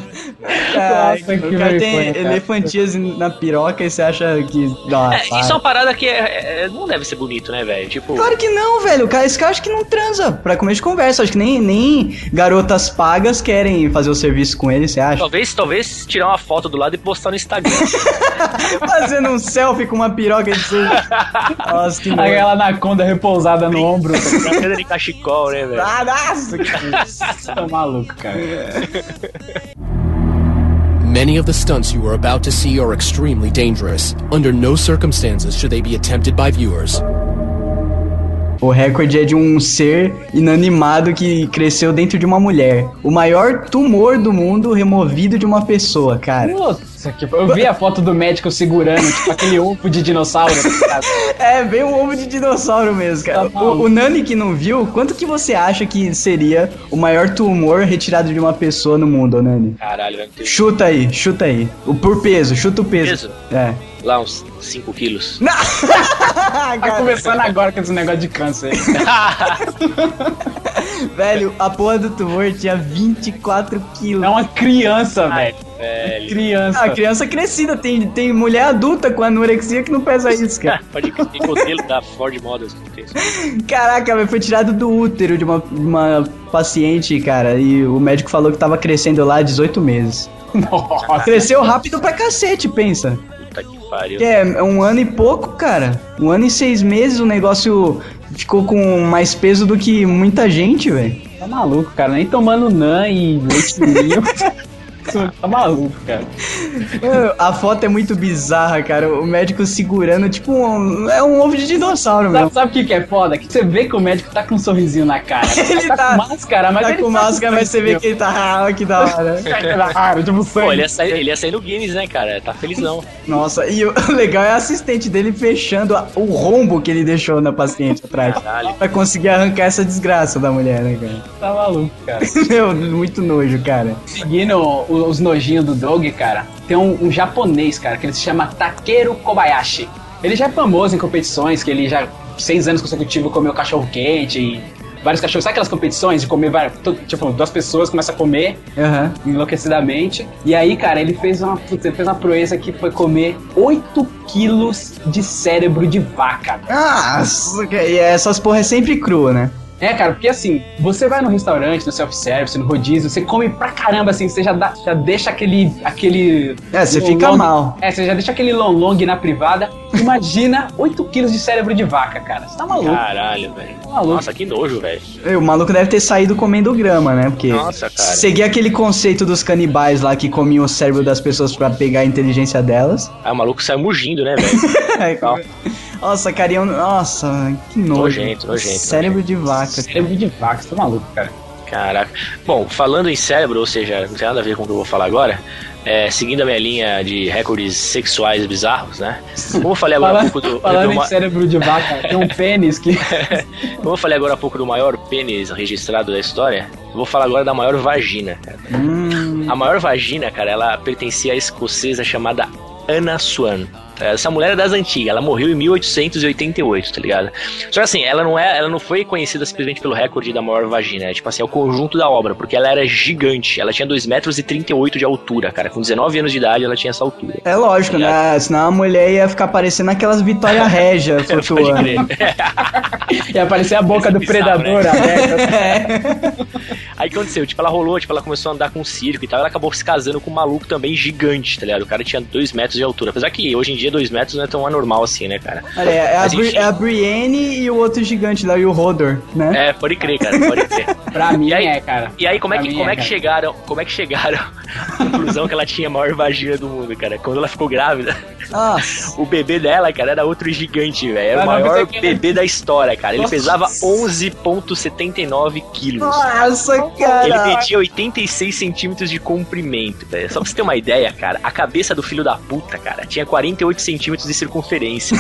Que o cara tem elefantias na piroca e você acha que. Nossa, É, isso é uma parada que é- é- não deve ser bonito, né, velho? Tipo. Claro que não, velho. O cara, esse cara acho que não transa pra comer de conversa. Acho que nem, nem garotas pagas querem fazer o serviço com ele, você acha? Talvez, talvez tirar uma foto do lado e postar no Instagram. Fazendo um selfie com uma piroca de ser. Nossa, que nojo. Aquela anaconda repousada no ombro. Brincadeira de cachecol, né, velho? Ah, nossa, cara. Você tá maluco, cara. Many of the stunts you are about to see are extremely dangerous. Under no circumstances should they be attempted by viewers. O recorde é de um ser inanimado que cresceu dentro de uma mulher. O maior tumor do mundo removido de uma pessoa, cara. Putz, que- eu vi a foto do médico segurando, tipo, aquele ovo de dinossauro. tá ligado? É, bem um ovo de dinossauro mesmo, cara. Tá o, o Nani que não viu, quanto que você acha que seria o maior tumor retirado de uma pessoa no mundo, Nani? Caralho, Chuta aí, chuta aí. O por peso, chuta o peso. Peso? É. lá uns 5 quilos. Tá começando agora com esse negócio de câncer. Velho, a porra do tumor tinha 24 quilos. É uma criança, velho. Velho. Criança. Ah, criança crescida, tem, tem mulher adulta com anorexia que não pesa isso, cara. Pode crer, tem modelo da Ford Models que. Caraca, velho, foi tirado do útero de uma, de uma paciente, cara, e o médico falou que tava crescendo lá há 18 meses. Nossa. Cresceu rápido pra cacete, pensa. Pariu. Que é um ano e pouco, cara. Um ano e seis meses o negócio ficou com mais peso do que muita gente, velho. Tá maluco, cara. Nem tomando nan e leite ninho. tá maluco, cara. A foto é muito bizarra, cara. O médico segurando, tipo, um, é um ovo de dinossauro mesmo. Sabe, sabe o que, que é foda? Que você vê que o médico tá com um sorrisinho na cara. Ele tá, tá- com máscara, mas tá ele com máscara, mas você vê que ele tá. Ah, que da hora. Tipo. Pô, ele ia, sair, ele ia sair no Guinness, né, cara? Tá felizão. Nossa, e o legal é a assistente dele fechando a- o rombo que ele deixou na paciente atrás. Caralho. Pra conseguir arrancar essa desgraça da mulher, né, cara? Tá maluco, cara. Meu, muito nojo, cara. Seguindo o- os nojinhos do Dog, cara, tem um, um japonês, cara, que ele se chama Takeru Kobayashi. Ele já é famoso em competições, que ele já, seis anos consecutivos, comeu cachorro quente e vários cachorros. Sabe aquelas competições de comer, várias- tipo, duas pessoas começam a comer Aham. enlouquecidamente. E aí, cara, ele fez uma, ele fez uma proeza que foi comer 8 quilos de cérebro de vaca. que- e essas porra é sempre crua, né? É, cara, porque assim, você vai no restaurante, no self-service, no rodízio, você come pra caramba, assim, você já, dá, já deixa aquele. aquele É, você long fica long- mal. É, você já deixa aquele long long na privada. Imagina 8 quilos de cérebro de vaca, cara. Você tá maluco? Caralho, velho. maluco. Nossa, que nojo, velho. O maluco deve ter saído comendo grama, né? Porque Nossa, cara. seguir aquele conceito dos canibais lá que comiam o cérebro das pessoas pra pegar a inteligência delas. Ah, o maluco saiu mugindo, né, velho? Nossa, carinha, nossa, que nojo. Nojento, nojento, Cérebro de vaca. Cérebro de vaca, você tá maluco, cara. Caraca. Bom, falando em cérebro, ou seja, não tem nada a ver com o que eu vou falar agora, é, seguindo a minha linha de recordes sexuais bizarros, né? Como eu falei agora há Falando, pouco do. falando do em ma- cérebro de vaca, tem um pênis que. Como eu falei agora há pouco do maior pênis registrado da história, eu vou falar agora da maior vagina, cara. Hum, A maior vagina, cara, ela pertencia à escocesa chamada Anna Swan. Essa mulher é das antigas, ela morreu em 1888, tá ligado? Só que assim, ela não é, ela não foi conhecida simplesmente pelo recorde da maior vagina, é tipo assim, é o conjunto da obra, porque ela era gigante, ela tinha 2 metros e 38 de altura, cara, com 19 anos de idade ela tinha essa altura. é lógico, né? Senão a mulher ia ficar parecendo aquelas Vitória Régia flutuando. E aparecer a boca do Bizarro, predador né? aberta. Aí o que aconteceu? Tipo, ela rolou, tipo, ela começou a andar com um circo e tal. Ela acabou se casando com um maluco também gigante, tá ligado? O cara tinha 2 metros de altura. Apesar que hoje em dia 2 metros não é tão anormal assim, né, cara? Olha, é, a Bri- é a Brienne e o outro gigante lá, e o Hodor, né? É, pode crer, cara, pode crer. Pra mim aí- é, cara. E aí, como é que, como é, é que chegaram? Como é que chegaram à conclusão que ela tinha a maior vagina do mundo, cara? Quando ela ficou grávida, Nossa. o bebê dela, cara, era outro gigante, velho. Era o maior bebê da história, cara. Ele Nossa. pesava 11,79 quilos. Nossa, Ele cara. media 86 centímetros de comprimento, velho. Só pra você ter uma ideia, cara, a cabeça do filho da puta, cara, tinha 48 centímetros de circunferência.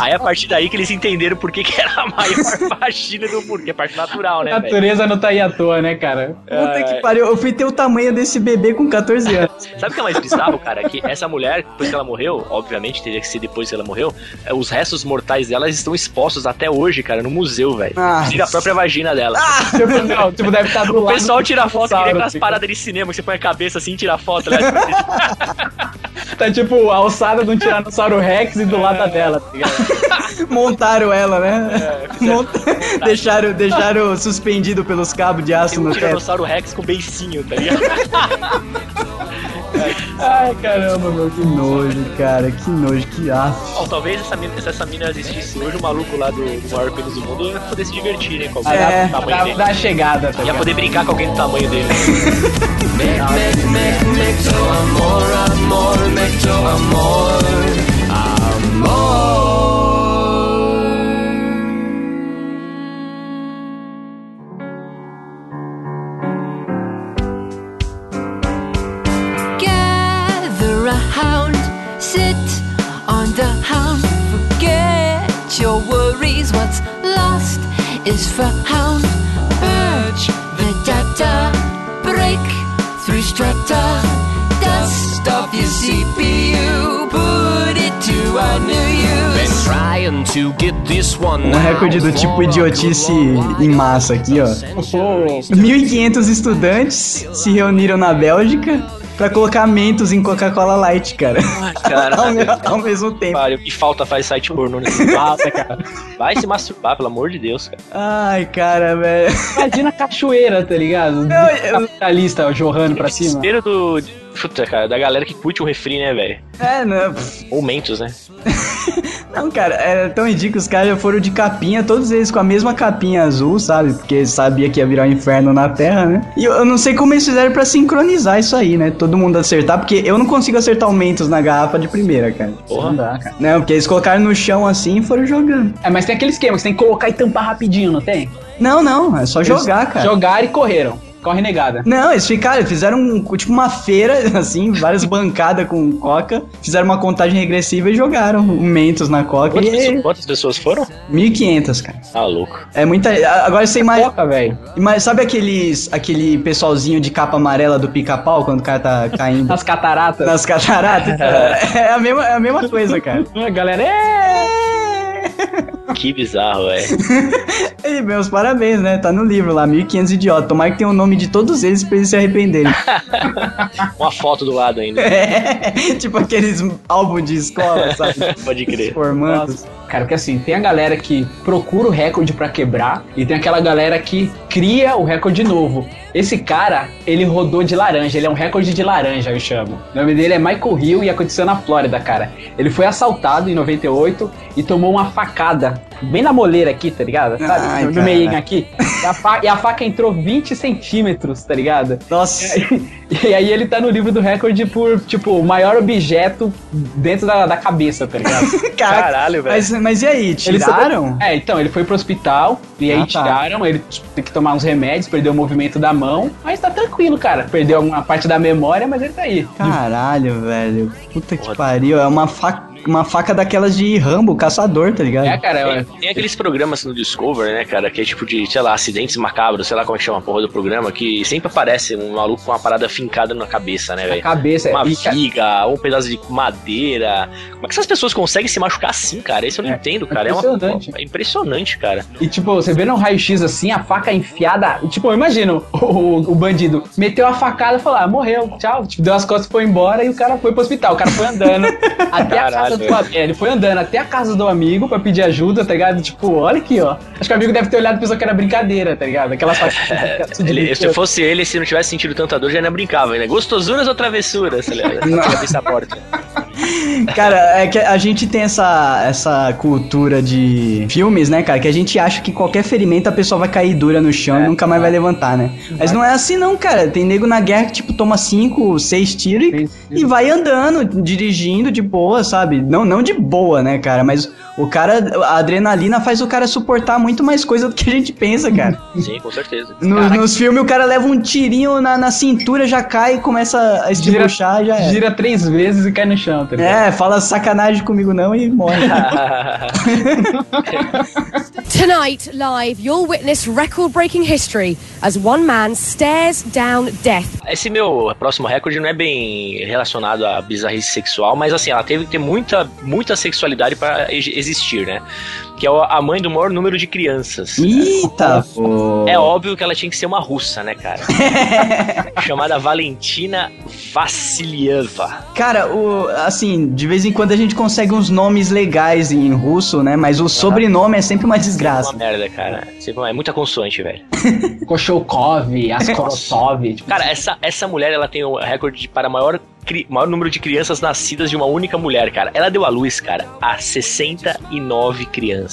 Aí a partir daí que eles entenderam por que, que era a maior vagina do mundo, que é parte natural, né, A natureza não tá aí à toa, né, cara? Puta que pariu. Eu fui ter o tamanho desse bebê com 14 anos. Sabe o que é mais bizarro, cara? Que essa mulher, depois que ela morreu, obviamente teria que ser depois que ela morreu, é, os restos mortais dela estão expostos até hoje, cara, no museu, velho. Ah. A própria vagina dela. Tipo, não, tipo, deve estar do O pessoal tira foto que nem aquelas assim. paradas de cinema que você põe a cabeça assim e tira foto, né? Tá tipo a alçada de um Tiranossauro Rex e do lado dela, tá ligado? Montaram ela, né? Mont- deixaram, deixaram suspendido pelos cabos de aço Tem um no teto. Tiranossauro Rex com beicinho, tá ligado? Ai, caramba, meu. Que nojo, cara. Que nojo, que af. Ó, talvez essa mina, se essa mina existisse hoje, o maluco lá do, do maior pênis do mundo ia poder se divertir, né? Com alguém É, do tamanho Dá, dele. dá a chegada, tá Ia poder brincar com alguém do tamanho dele. Gather around, sit on the hound, forget your worries. What's lost is found. Purge the data, break through strata, dust off your CPU, put it to a new use. Trying to get this one Um recorde do tipo idiotice em massa aqui, ó. 1.500 estudantes se reuniram na Bélgica pra colocar mentos em Coca-Cola Light, cara. Cara, ao, ao mesmo tempo. Pariu, que falta faz site pornô nesse Nossa, cara. Vai se masturbar, pelo amor de Deus, cara. Ai, cara, velho. Imagina a cachoeira, tá ligado? Não, eu- Capitalista jorrando pra cima. Desespero do. Puta, cara, da galera que curte o refri, né, velho? É, não. Ou mentos, né? Não, cara, é tão ridículo. Os caras já foram de capinha, todos eles com a mesma capinha azul, sabe? Porque sabia que ia virar um inferno na Terra, né? E eu, eu não sei como eles fizeram pra sincronizar isso aí, né? Todo mundo acertar, porque eu não consigo acertar o Mentos na garrafa de primeira, cara. Porra. Não dá, cara. Não, porque eles colocaram no chão assim e foram jogando. É, mas tem aquele esquema que você tem que colocar e tampar rapidinho, não tem? Não, não, é só jogar, cara. Jogaram e correram. Corre negada. Não, eles ficaram, fizeram um- tipo uma feira, assim, várias bancadas com coca, fizeram uma contagem regressiva e jogaram o Mentos na coca. Quantas, E pessoas, quantas pessoas foram? 1.500, cara. Ah, louco. É muita. Agora você imagina. Coca, velho. Mas sabe aqueles, aquele pessoalzinho de capa amarela do pica-pau quando o cara tá caindo Nas cataratas. nas cataratas? É a mesma, é a mesma coisa, cara. A galera, é... Que bizarro, velho. E meus parabéns, né? Tá no livro lá, 1500 idiotas. Tomara que tenha o nome de todos eles pra eles se arrependerem. Uma foto do lado ainda. É, tipo aqueles álbuns de escola, sabe? Pode crer. Formandos. cara, porque assim, tem a galera que procura o recorde pra quebrar e tem aquela galera que cria o recorde novo. Esse cara, ele rodou de laranja, ele é um recorde de laranja, eu chamo. O nome dele é Michael Hill e aconteceu na Flórida, cara. Ele foi assaltado em 98 e tomou uma facada bem na moleira aqui, tá ligado? Sabe? Ai, no cara. meio aqui. E a, fa- e a faca entrou 20 centímetros, tá ligado? Nossa. E aí ele tá no livro do recorde por, tipo, o maior objeto dentro da, da cabeça, tá ligado? Caralho, velho. Mas, mas e aí, Ele tiraram? É, então, ele foi pro hospital e aí Ah, tá. tiraram, ele tem que tomar uns remédios, perdeu o movimento da mão, mas tá tranquilo, cara. Perdeu alguma parte da memória, mas ele tá aí. Caralho, velho. Puta que pariu. É uma faca, uma faca daquelas de Rambo, caçador, tá ligado? É, cara, Tem, é, tem aqueles programas no Discovery, né, cara, que é tipo de, sei lá, acidentes macabros, sei lá como é que chama a porra do programa, que sempre aparece um maluco com uma parada fincada na cabeça, né, velho? cabeça. Uma e, cara, viga, um pedaço de madeira. Como é que essas pessoas conseguem se machucar assim, cara? Isso eu não É, entendo, é cara. É, uma, impressionante. é impressionante, cara. E tipo, você vê no raio-x assim, a faca enfiada. Tipo, eu imagino o, o, o bandido meteu a facada e falou: ah, morreu, tchau. Tipo, deu as costas e foi embora e o cara foi pro hospital. O cara foi andando até a casa do amigo. Ele foi andando até a casa do amigo pra pedir ajuda, tá ligado? Tipo, olha aqui, ó. Acho que o amigo deve ter olhado e pensou que era brincadeira, tá ligado? Aquela faca. Ele, se fosse ele, se não tivesse sentido tanta dor, já ainda brincava ainda. Gostosuras ou travessuras? tá? Não. A porta. Cara, é que a gente tem essa, essa cultura de filmes, né, cara? Que a gente acha que qualquer ferimento a pessoa vai cair dura no chão e nunca mais vai levantar, né? Mas não é assim não, cara. Tem nego na guerra que, tipo, toma cinco, seis tiros e, e vai andando, dirigindo de boa, sabe? Não, não de boa, né, cara? Mas o cara, a adrenalina faz o cara suportar muito mais coisa do que a gente pensa, cara. Sim, com certeza. No- nos filmes o cara leva um tirinho na, na cintura, já cai e começa a Gira, esdibuchar, já é. gira três vezes e cai no chão, tá ligado? É, fala sacanagem comigo não e morre. Tonight, live, you'll witness record breaking history as one man stares down death. Esse meu próximo recorde não é bem relacionado à bizarrice sexual, mas assim, ela teve que ter muita, muita sexualidade para existir, né? Que é a mãe do maior número de crianças. Eita, pô. É óbvio que ela tinha que ser uma russa, né, cara? Chamada Valentina Vassilieva. Cara, o, assim, de vez em quando a gente consegue uns nomes legais em russo, né? Mas o sobrenome é sempre uma desgraça. Uma merda, cara. É muita consoante, velho. Koshokov, Askorosov, tipo, Cara, essa, essa mulher, ela tem o recorde de- para maior, cri- maior número de crianças nascidas de uma única mulher, cara. Ela deu à luz, cara, a 69 crianças.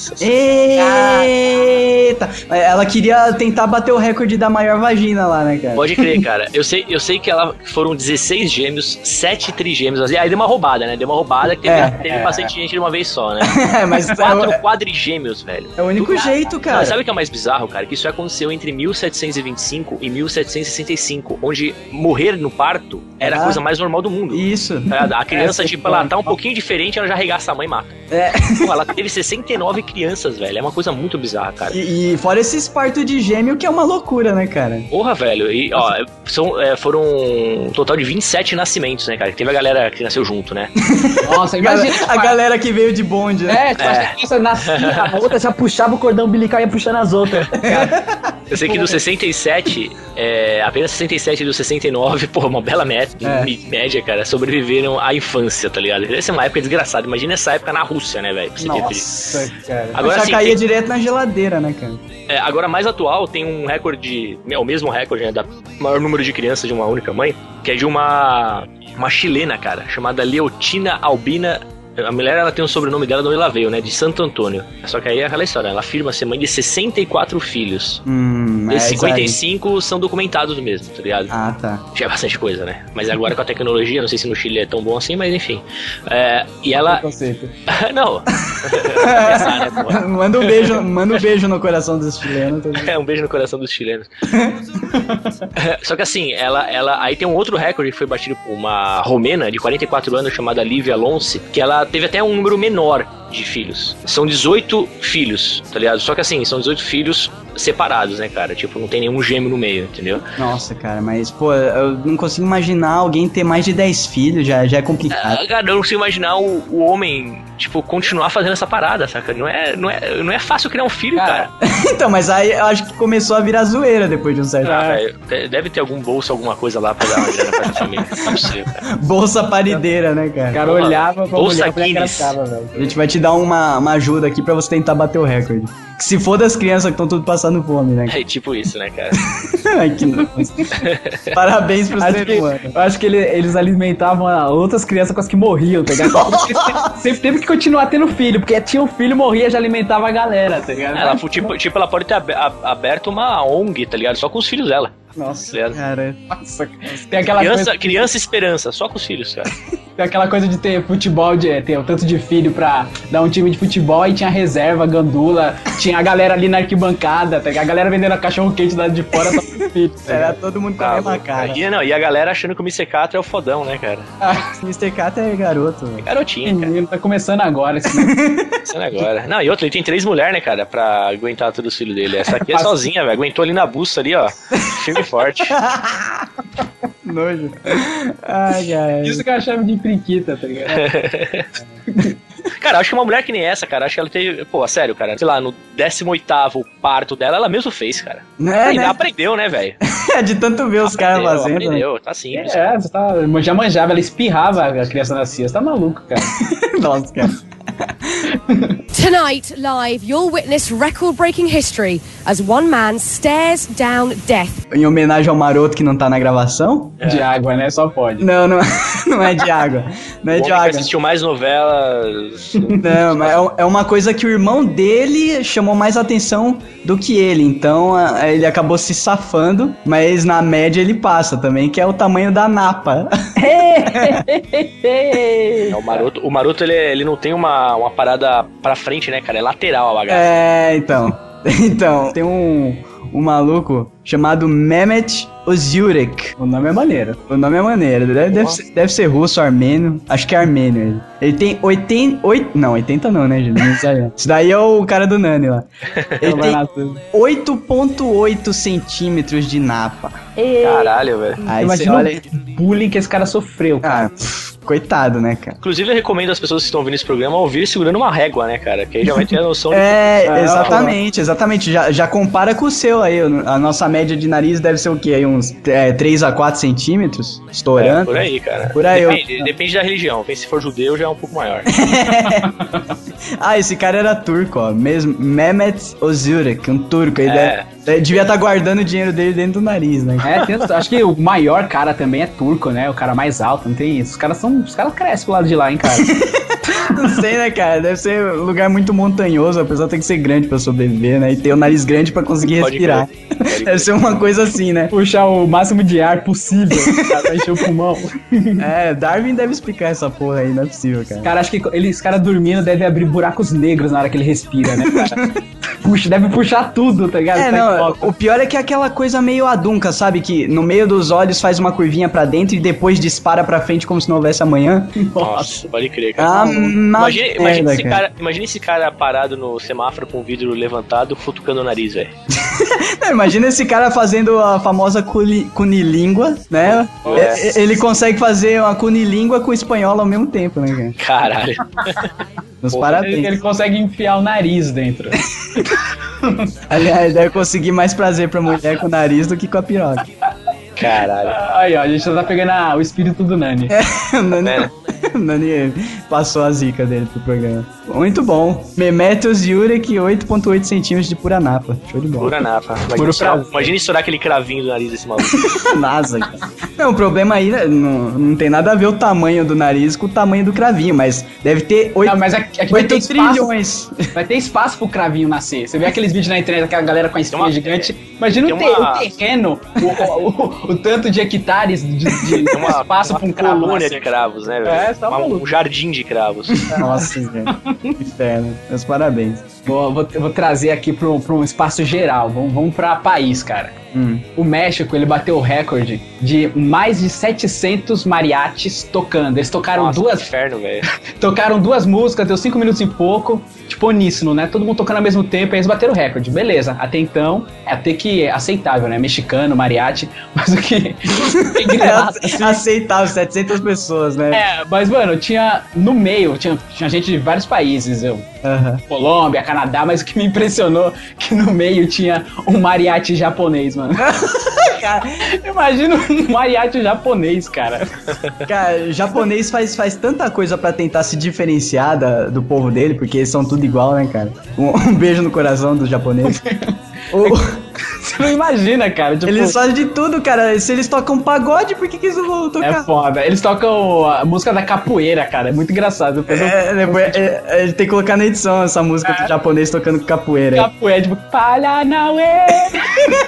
Eita! Ela queria tentar bater o recorde da maior vagina lá, né, cara? Pode crer, cara. Eu sei, eu sei que ela foram 16 gêmeos, 7 trigêmeos. Aí deu uma roubada, né? Deu uma roubada que teve, É, teve bastante gente de uma vez só, né? É, mas é, Quatro o- quadrigêmeos, velho. é o único jeito, cara. Não, sabe o que é mais bizarro, cara? Que isso aconteceu entre 1725 e 1765, onde morrer no parto era a Ah. coisa mais normal do mundo. Isso. Tá? A criança, Essa tipo, ela tá um pouquinho diferente, ela já arregaça a mãe e mata. É. Pô, ela teve 69 crianças, velho. É uma coisa muito bizarra, cara. E, e fora esses partos de gêmeo, que é uma loucura, né, cara? Porra, velho. E, ó, são, é, foram um total de 27 nascimentos, né, cara? Teve a galera que nasceu junto, né? Nossa, imagina. a galera que veio de bonde, né? É, tipo, a criança nascia, a outra já puxava o cordão umbilical e ia puxando as outras. Eu sei que dos 67, é, apenas 67 dos 69, pô, uma bela mé- É. média, cara, sobreviveram à infância, tá ligado? Essa é uma época desgraçada. Imagina essa época na Rússia, né, velho? ter. Nossa, cara. Agora já sim, caía tem- direto na geladeira, né, cara? É, agora, mais atual, tem um recorde, é o mesmo recorde, né, da maior número de crianças de uma única mãe, que é de uma, uma chilena, cara, chamada Leotina Albina. A mulher, ela tem o sobrenome dela de onde ela veio, né, de Santo Antônio. Só que aí é aquela história, ela afirma ser mãe de 64 filhos. Hum, é, Esses aí. 55 são documentados mesmo, tá ligado? Ah, tá. Já é bastante coisa, né? Mas agora com a tecnologia, não sei se no Chile é tão bom assim, mas enfim. É, e ela. Não. Pensar, né, porra? manda um beijo, manda um beijo no coração dos chilenos. tá? É, um beijo no coração dos chilenos. É, Só que assim, ela, ela. Aí tem um outro recorde que foi batido por uma romena de 44 anos chamada Lívia Alonso, que ela teve até um número menor de filhos. São 18 filhos, tá ligado? Só que assim, são 18 filhos separados, né, cara? Tipo, não tem nenhum gêmeo no meio, entendeu? Nossa, cara, mas, pô, eu não consigo imaginar alguém ter mais de 10 filhos, já, já é complicado. Ah, Cara, eu não consigo imaginar o, o homem, tipo, continuar fazendo essa parada, saca? Não é, não é, não é fácil criar um filho, cara. então, mas aí eu acho que começou a virar zoeira depois de um certo Ah, de- deve ter algum bolso, alguma coisa lá pra dar uma grana pra essa família. Não é possível, cara. Bolsa parideira, né, cara? O cara olhava pra bolsa mulher Guinness. engraçava, velho. A gente vai te te dar uma, uma ajuda aqui pra você tentar bater o recorde. Se for das crianças que estão tudo passando fome, né? É tipo isso, né, cara? Ai, que. Parabéns pro Acho ser que, humano. eu acho que ele- eles alimentavam outras crianças com as que morriam, tá ligado? Porque sempre- sempre teve que continuar tendo filho, porque tinha um filho, morria, já alimentava a galera, tá ligado? Ela, tipo, tipo, ela pode ter ab- ab- aberto uma ONG, tá ligado? Só com os filhos dela. Nossa, Tá cara. Nossa, tem aquela, Criança, coisa, criança esperança, só com os filhos, cara. tem aquela coisa de ter futebol, de ter o tanto de filho pra dar um time de futebol e tinha reserva, gandula, tinha a galera ali na arquibancada, tá? A galera vendendo a cachorro quente lá de fora só com filho. tá Era todo mundo com Tá a mesma cara. E, não, e a galera achando que o Mr. Catra é o fodão, né, cara? Mr. Kata é garoto. velho. Garotinho, cara. Tá começando agora esse. Pensando agora. Não, e outra, ele tem três mulheres, né, cara, pra aguentar todos os filhos dele. Essa aqui é sozinha, velho. Aguentou ali na busta ali, ó. Firme e forte. Nojo. Ai, ai. Isso que eu achava de priquita, tá ligado? Cara, acho que uma mulher que nem essa, cara, acho que ela teve. Pô, sério, cara, sei lá, no 18 parto dela, ela mesmo fez, cara. Né, Aprendeu, né? aprendeu, né, velho? de tanto ver os caras fazendo. né? Aprendeu, tá simples. É, você tá, já manjava, ela espirrava a criança nascia. Você tá maluco, cara. Nossa, cara. Tonight, live, you'll witness record breaking history as one man stares down death. Em homenagem ao maroto que não tá na gravação? De água, né? Só pode. Não, não, não é de água. Não é O de homem que água. assistiu mais novelas. Não, mas é- é uma coisa que o irmão dele chamou mais atenção do que ele. Então ele acabou se safando, mas na média ele passa também, que é o tamanho da napa. É, o maroto, o maroto ele, ele não tem uma, uma parada pra frente, né, cara? É lateral a bagaça. É, então. Então, tem um, um maluco chamado Mehmet Ozurek. O nome é maneiro. O nome é maneiro, deve, deve, ser, deve ser russo, armênio. Acho que é armênio ele. Ele tem 80. oit- não, 80 não, né, gente? Isso daí é o cara do Nani lá. Ele tem 8,8 centímetros de napa. Caralho, velho. Imagina olha. o bullying que esse cara sofreu. cara. Ah, pff, coitado, né, cara? Inclusive, eu recomendo às pessoas que estão ouvindo esse programa ouvir segurando uma régua, né, cara? Que aí já vai ter a noção de. É, Ah, exatamente, exatamente. Já, já compara com o seu aí. A nossa média de nariz deve ser o quê? Aí uns é, 3 a 4 centímetros? É, Estourando. por aí, cara. Por aí, eu- Depende, depende da religião. Se for judeu, já é um pouco maior. Ah, esse cara era turco, ó. Mesmo, Mehmet Ozurek, um turco. Ele É. deve- devia estar guardando o dinheiro dele dentro do nariz, né? É, tem- acho que o maior cara também é turco, né? O cara mais alto, não tem isso. Os caras são. Os caras crescem pro lado de lá, hein, cara. Não sei, né, cara? Deve ser um lugar muito montanhoso. A pessoa tem que ser grande pra sobreviver, né? E ter o nariz grande pra conseguir Pode respirar. crer. Pode. Deve ser uma coisa assim, né? Puxar o máximo de ar possível pra encher o pulmão. É, Darwin deve explicar essa porra aí, não é possível, cara. Cara, acho que ele, esse cara dormindo deve abrir buracos negros na hora que ele respira, né, cara? Puxa, deve puxar tudo, tá ligado? É, Tá não, o pior é que é aquela coisa meio adunca, sabe? Que no meio dos olhos faz uma curvinha pra dentro e depois dispara pra frente como se não houvesse amanhã. Nossa, pode crer, cara. Ah, Imagina, esse cara. cara, imagina esse cara parado no semáforo com o vidro levantado, futucando o nariz, velho. Não, imagina esse cara fazendo a famosa culi- cunilíngua, né? É. E- Ele consegue fazer uma cunilíngua com espanhol ao mesmo tempo, né, cara? Caralho. Nos Pô, parabéns. Ele, ele consegue enfiar o nariz dentro. Aliás, deve conseguir mais prazer pra mulher com o nariz do que com a piroca. Caralho. Aí, ó, a gente já tá pegando a- o espírito do Nani. O Nani, É. Nani passou a zica dele pro programa. Muito bom. Memetos Yurek, 8.8 centímetros de pura napa. Show de bola. Pura napa. Imagina, Puro estourar, imagina estourar aquele cravinho do nariz desse maluco. NASA, cara. Não, o problema aí né, não, não tem nada a ver o tamanho do nariz com o tamanho do cravinho, mas deve ter 8, Não, mas aqui, aqui vai ter 8 espaço. trilhões. Vai ter espaço pro cravinho nascer. Você vê aqueles vídeos na internet daquela galera com a espinha uma- gigante. Imagina o, tem te- uma- o terreno, o, o- o- o tanto de hectares de, de Tem uma, espaço uma pra um cravo colônia de cravos, né, velho? É, tá Uma- maluco. um jardim de cravos. Nossa, velho. Inferno. Meus parabéns. Vou, vou, vou trazer aqui pra um, espaço geral. Vamos, vamos pra país, cara. Hum. O México, ele bateu o recorde de mais de 700 mariachis tocando. Eles tocaram Nossa, duas inferno, velho. Tocaram duas músicas, deu cinco minutos e pouco. Tipo, uníssono, né? Todo mundo tocando ao mesmo tempo, aí eles bateram o recorde. Beleza, até então, é até que aceitável, né? Mexicano, mariachi, mas o que... É aceitável, 700 pessoas, né? É, mas, mano, tinha no meio, tinha, tinha gente de vários países, eu, Aham. Colômbia, Canadá, mas o que me impressionou que no meio tinha um mariachi japonês, mano. cara, Imagina um mariachi japonês, cara. cara, japonês faz, faz tanta coisa pra tentar se diferenciar da- do povo dele, porque eles são tudo igual, né, cara? Um, um beijo no coração dos japoneses. O- Você não imagina, cara. Tipo, eles fazem de tudo, cara. Se eles tocam pagode, por que, que eles não vão é tocar? foda. Eles tocam a música da capoeira, cara. É muito engraçado. Depois eu- É, depois, é, é, tem que colocar na edição essa música do japonês tocando capoeira. Capoeira, tipo, Paranauê.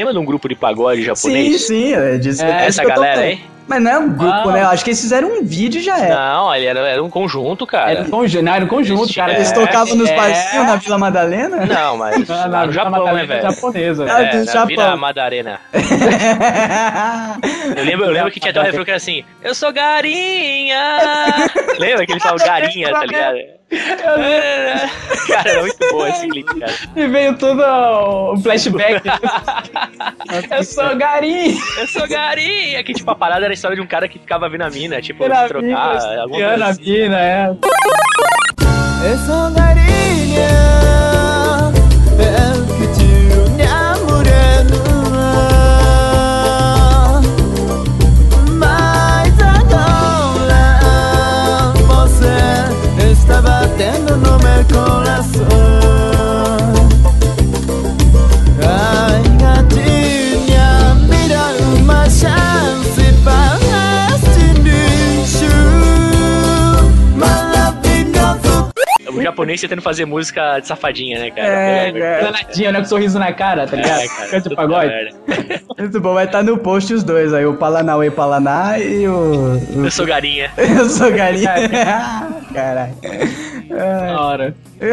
Lembra de um grupo de pagode Sim, japonês? sim, é disso É, é essa galera aí? Mas não é um grupo, Não. né? Eu acho que eles fizeram um vídeo e já é. Não, ele era, era um conjunto, cara. Era um conjunto, não, era um conjunto, Eles- cara. Eles é, tocavam nos é. barzinhos na Vila Madalena? Não, mas Na- no Japão, né, Madalena velho? japonesa. Ah, É, do na Japão. Vila Madarena. Eu lembro, eu lembro que tinha até um refrão que era assim: Eu sou garinha! Lembra que eles falam garinha, tá ligado? Cara, era muito bom esse clipe, cara. E veio todo o flashback. Eu sou garim. Eu sou garinha! Que tipo, a parada era a história de um cara que ficava vendo a mina, tipo, Era trocar, mina, alguma coisa assim. mina, é. Eu sou garinha, O japonês tentando fazer música de safadinha, né, cara? É. Deus. Danadinha, né? Com sorriso na cara, tá ligado? É, cara, Canta de pagode. Muito bom, vai estar no post os dois aí, o Palanauê Palaná e o. Eu sou garinha. Eu sou galinha. Caralho. Da hora.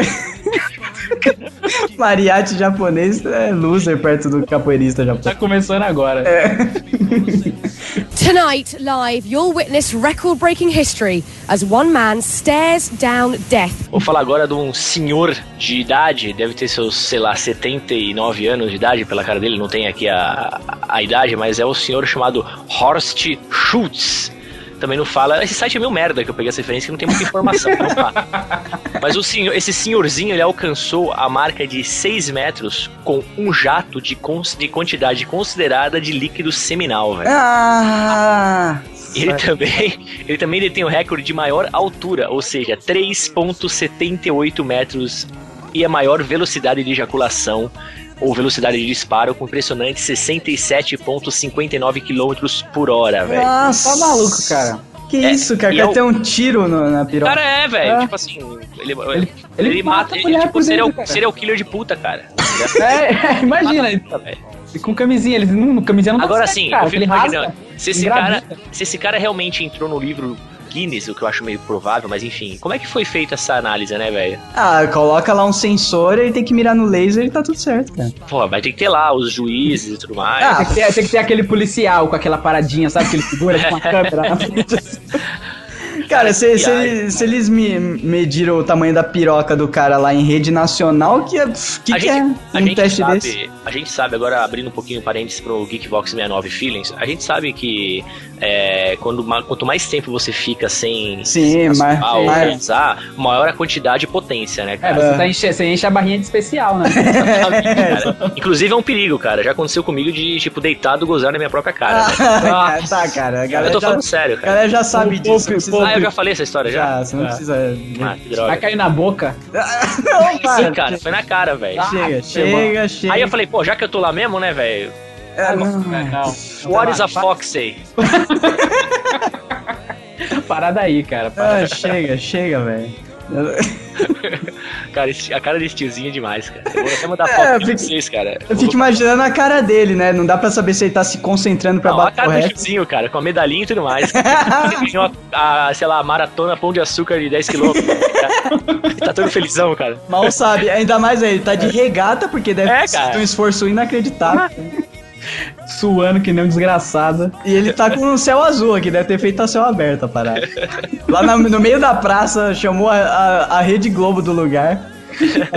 Mariachi japonês é loser perto do capoeirista Tá japonês. começando agora. Tonight, live, you'll witness record breaking history as one man stares down death. Vou falar agora de um senhor de idade, deve ter seus, sei lá, 79 anos de idade, pela cara dele, não tem aqui a, a idade, mas é o senhor chamado Horst Schultz. Também não fala. Esse site é meio merda que eu peguei essa referência, que não tem muita informação pra não falar. Mas o senhor, esse senhorzinho ele alcançou a marca de 6 metros com um jato de, cons- de quantidade considerada de líquido seminal, velho. Ah! Ele também, ele também detém o recorde de maior altura, ou seja, 3,78 metros e a maior velocidade de ejaculação ou velocidade de disparo com impressionante 67,59 km por hora, velho. Nossa! Tá maluco, cara. Que É, isso, cara? e Quer é o- ter um tiro no- na O piroca? cara é, velho, É. tipo assim, ele, ele, ele mata, mata a ele, tipo, por serial, dentro, cara. serial killer de puta, cara. É, imagina. Puta, velho. E com camisinha, eles não, camisinha não Agora sim, cara, eu fico ele imaginando. Se esse, cara, se esse cara realmente entrou no livro Guinness, o que eu acho meio provável, mas enfim, como é que foi feita essa análise, né, velho? Ah, coloca lá um sensor, ele tem que mirar no laser e tá tudo certo, cara. Pô, vai ter que ter lá os juízes e tudo mais. Ah, Tem que, ter, tem que ter aquele policial com aquela paradinha, sabe? Que ele segura com a câmera na frente. Cara, se, se, viagem, se eles me mediram o tamanho da piroca do cara lá em rede nacional, que, é- que, a que gente, é a um gente teste sabe, desse? A gente sabe, agora abrindo um pouquinho parênteses pro Geekbox 69 Feelings, a gente sabe que é, quando, quanto mais tempo você fica sem Sim, sem mas- ou mas- usar, maior a quantidade e potência, né, É, cara? você, tá enche, você enche a barrinha de especial, né? Inclusive é um perigo, cara. Já aconteceu comigo de, tipo, deitado gozar na minha própria cara. né? tá, cara, a Eu galera tô já, falando sério, a cara. galera já sabe disso. precisa- Ah, eu já falei essa história já? já, você não precisa... Ah, que Vai droga. cair na boca. Não, para. Sim, cara, foi na cara, velho. Chega, chega, chega. Aí eu falei, pô, já que eu tô lá mesmo, né, velho? É, não. Não, What is a fox say? parada aí, cara. Para. Ah, chega, chega, velho. Cara, a cara desse tiozinho é demais, cara. Eu vou até mandar É, foto pra fico- vocês, cara. Eu fico imaginando a cara dele, né? Não dá pra saber se ele tá se concentrando pra Não, a bater cara do correto. tiozinho, cara, com a medalhinha e tudo mais. Ele ganhou a, a, sei lá, maratona pão de açúcar de 10km. Ele tá todo felizão, cara. Mal sabe, ainda mais ele tá de regata, porque deve É, ter sido um esforço inacreditável. Suando que nem um desgraçado. E ele tá com um céu azul aqui, deve ter feito a céu aberto a parada. Lá na- no meio da praça, chamou a, a, a Rede Globo do lugar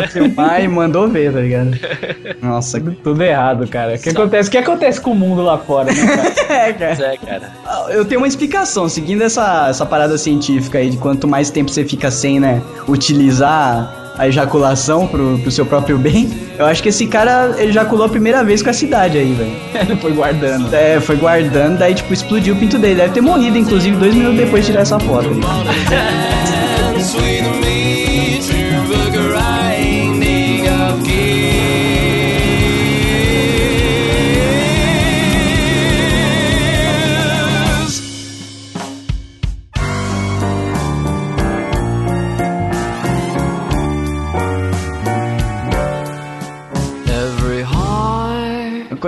filmar e mandou ver, tá ligado? Nossa, Tudo errado, cara. O que acontece, o que acontece com o mundo lá fora, né, cara? é, cara. É, cara. Eu tenho uma explicação, seguindo essa, essa parada científica aí de quanto mais tempo você fica sem, né, utilizar a ejaculação pro, pro seu próprio bem, eu acho que esse cara ele ejaculou a primeira vez com a cidade aí, velho. Ele foi guardando. É, foi guardando, daí tipo explodiu o pinto dele. Deve ter morrido, inclusive, dois minutos depois de tirar essa foto.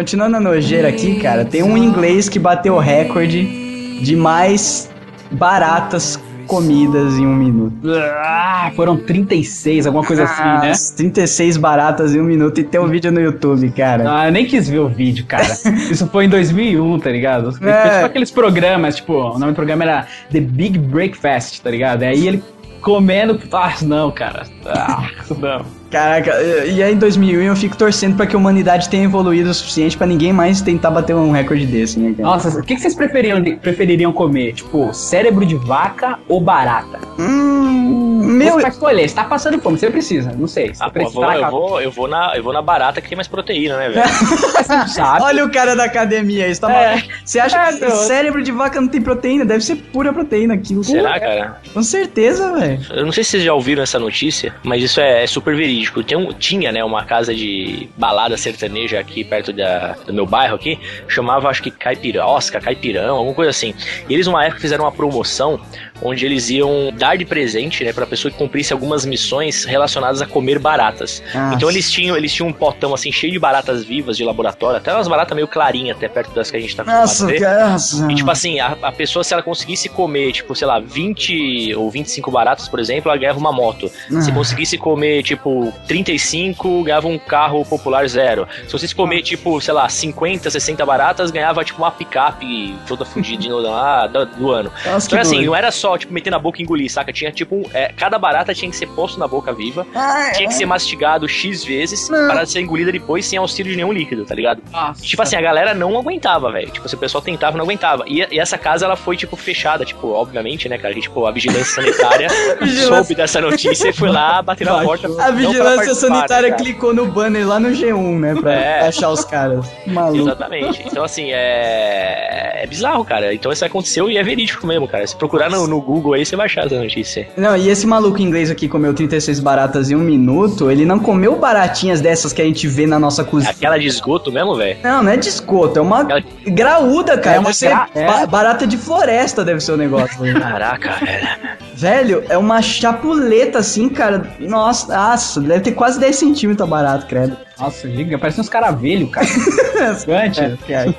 Continuando a nojeira aqui, cara, tem um inglês que bateu o recorde de mais baratas comidas em um minuto. Ah, foram 36, alguma coisa assim, né? As 36 baratas em um minuto e tem um vídeo no YouTube, cara. Ah, eu nem quis ver o vídeo, cara. Isso foi em 2001, tá ligado? Foi É. tipo aqueles programas, tipo, o nome do programa era The Big Breakfast, tá ligado? Aí ele comendo. Ah, não, cara. Ah, não. Caraca, e aí em 2001 eu fico torcendo pra que a humanidade tenha evoluído o suficiente pra ninguém mais tentar bater um recorde desse, né, cara? Nossa, o que que vocês prefeririam, prefeririam comer? Tipo, cérebro de vaca ou barata? Hum, Meu... Você vai escolher, você tá passando fome, você precisa, não sei. Você Ah, pô, eu precisa, vou, na eu, vou, eu, vou na, eu vou na barata que tem mais proteína, né, velho? Olha o cara da academia, isso tá É. maluco. Você acha É, que cérebro de vaca não tem proteína? Deve ser pura proteína aquilo. Será, cara? Com certeza, velho. Eu não sei se vocês já ouviram essa notícia, mas isso é, é super verídico. Tem um- tinha, né, uma casa de balada sertaneja aqui perto da, do meu bairro aqui, chamava acho que Caipirosca, Caipirão, alguma coisa assim. E eles uma época fizeram uma promoção onde eles iam dar de presente, né, pra pessoa que cumprisse algumas missões relacionadas a comer baratas. Nossa. Então eles tinham, eles tinham um potão assim cheio de baratas vivas de laboratório, até umas baratas meio clarinhas, até perto das que a gente tá Nossa, a ver. cara. Nossa. E tipo assim, a, a pessoa, se ela conseguisse comer, tipo, sei lá, 20 ou 25 baratas, por exemplo, ela ganhava uma moto. Se Ah. conseguisse comer, tipo, 35, ganhava um carro popular zero. Se conseguisse comer, tipo, sei lá, 50, 60 baratas, ganhava, tipo, uma picape toda fudidinha lá do, do ano. Nossa, que Então, assim, doido. não era só, tipo, meter na boca e engolir, saca? Tinha, tipo, um- é, cada barata tinha que ser posto na boca viva, Ah, tinha que ser mastigado X vezes para ser engolida depois sem auxílio de nenhum líquido, tá ligado? Nossa. E, tipo assim, a galera não aguentava, velho. Tipo, se o pessoal tentava, não aguentava. E, e essa casa, ela foi, tipo, fechada. Tipo, obviamente, né, cara? A, gente, tipo, a vigilância sanitária Vigilância- soube dessa notícia e foi lá bater na porta. A não vigilância sanitária né, cara? clicou no banner lá no G1, né? Pra É. achar os caras. Maluco. Exatamente. Então, assim, é... é bizarro, cara. Então, isso aconteceu e é verídico mesmo, cara. Se procurar no, no Google aí, você vai achar essa notícia. Não, e esse maluco inglês aqui comeu 36 baratas em um minuto, ele não comeu baratinhas dessas que a gente vê na nossa cozinha. Aquela de esgoto mesmo, velho? Não, não é de esgoto, é uma Aquela- graúda, cara. É uma ser gra- é. ba- barata de floresta deve ser o negócio. Caraca, velho. Velho, é uma chapuleta assim, cara. Nossa, nossa, deve ter quase 10 centímetros a barata, credo. Nossa, giga, parece uns caravelhos, cara. Gigante.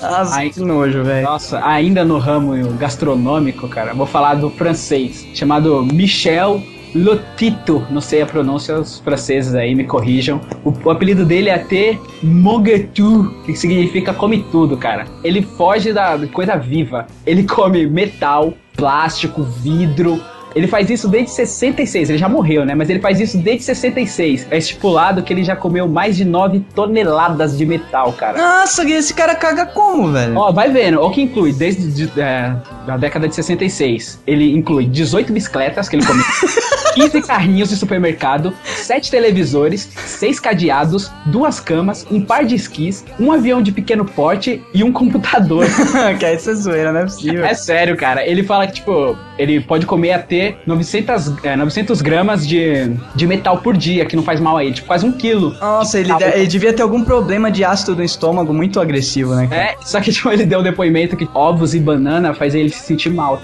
Nossa, Ai. que nojo, velho. Nossa, ainda no ramo gastronômico, cara, vou falar do francês, chamado Michel Lotito. Não sei a pronúncia, os franceses aí me corrijam. O, o apelido dele é até Mogetu, que significa come tudo, cara. Ele foge da coisa viva. Ele come metal, plástico, vidro. Ele faz isso desde 66, ele já morreu, né? Mas ele faz isso desde 66. É estipulado que ele já comeu mais de 9 toneladas de metal, cara. Nossa, esse cara caga como, velho? Ó, vai vendo. O que inclui desde de, é, a década de 66. Ele inclui 18 bicicletas que ele comeu. 15 carrinhos de supermercado, 7 televisores, 6 cadeados, duas camas, um par de esquis, um avião de pequeno porte e um computador. que é isso é zoeira, não é possível. É sério, cara. Ele fala que, tipo, ele pode comer até 900, é, 900 gramas de, de metal por dia, que não faz mal a ele. Tipo, quase um quilo. Nossa, ele, Tá, de- ele devia ter algum problema de ácido no estômago muito agressivo, né? cara? É, só que, tipo, ele deu um depoimento que ovos e banana faz ele se sentir mal.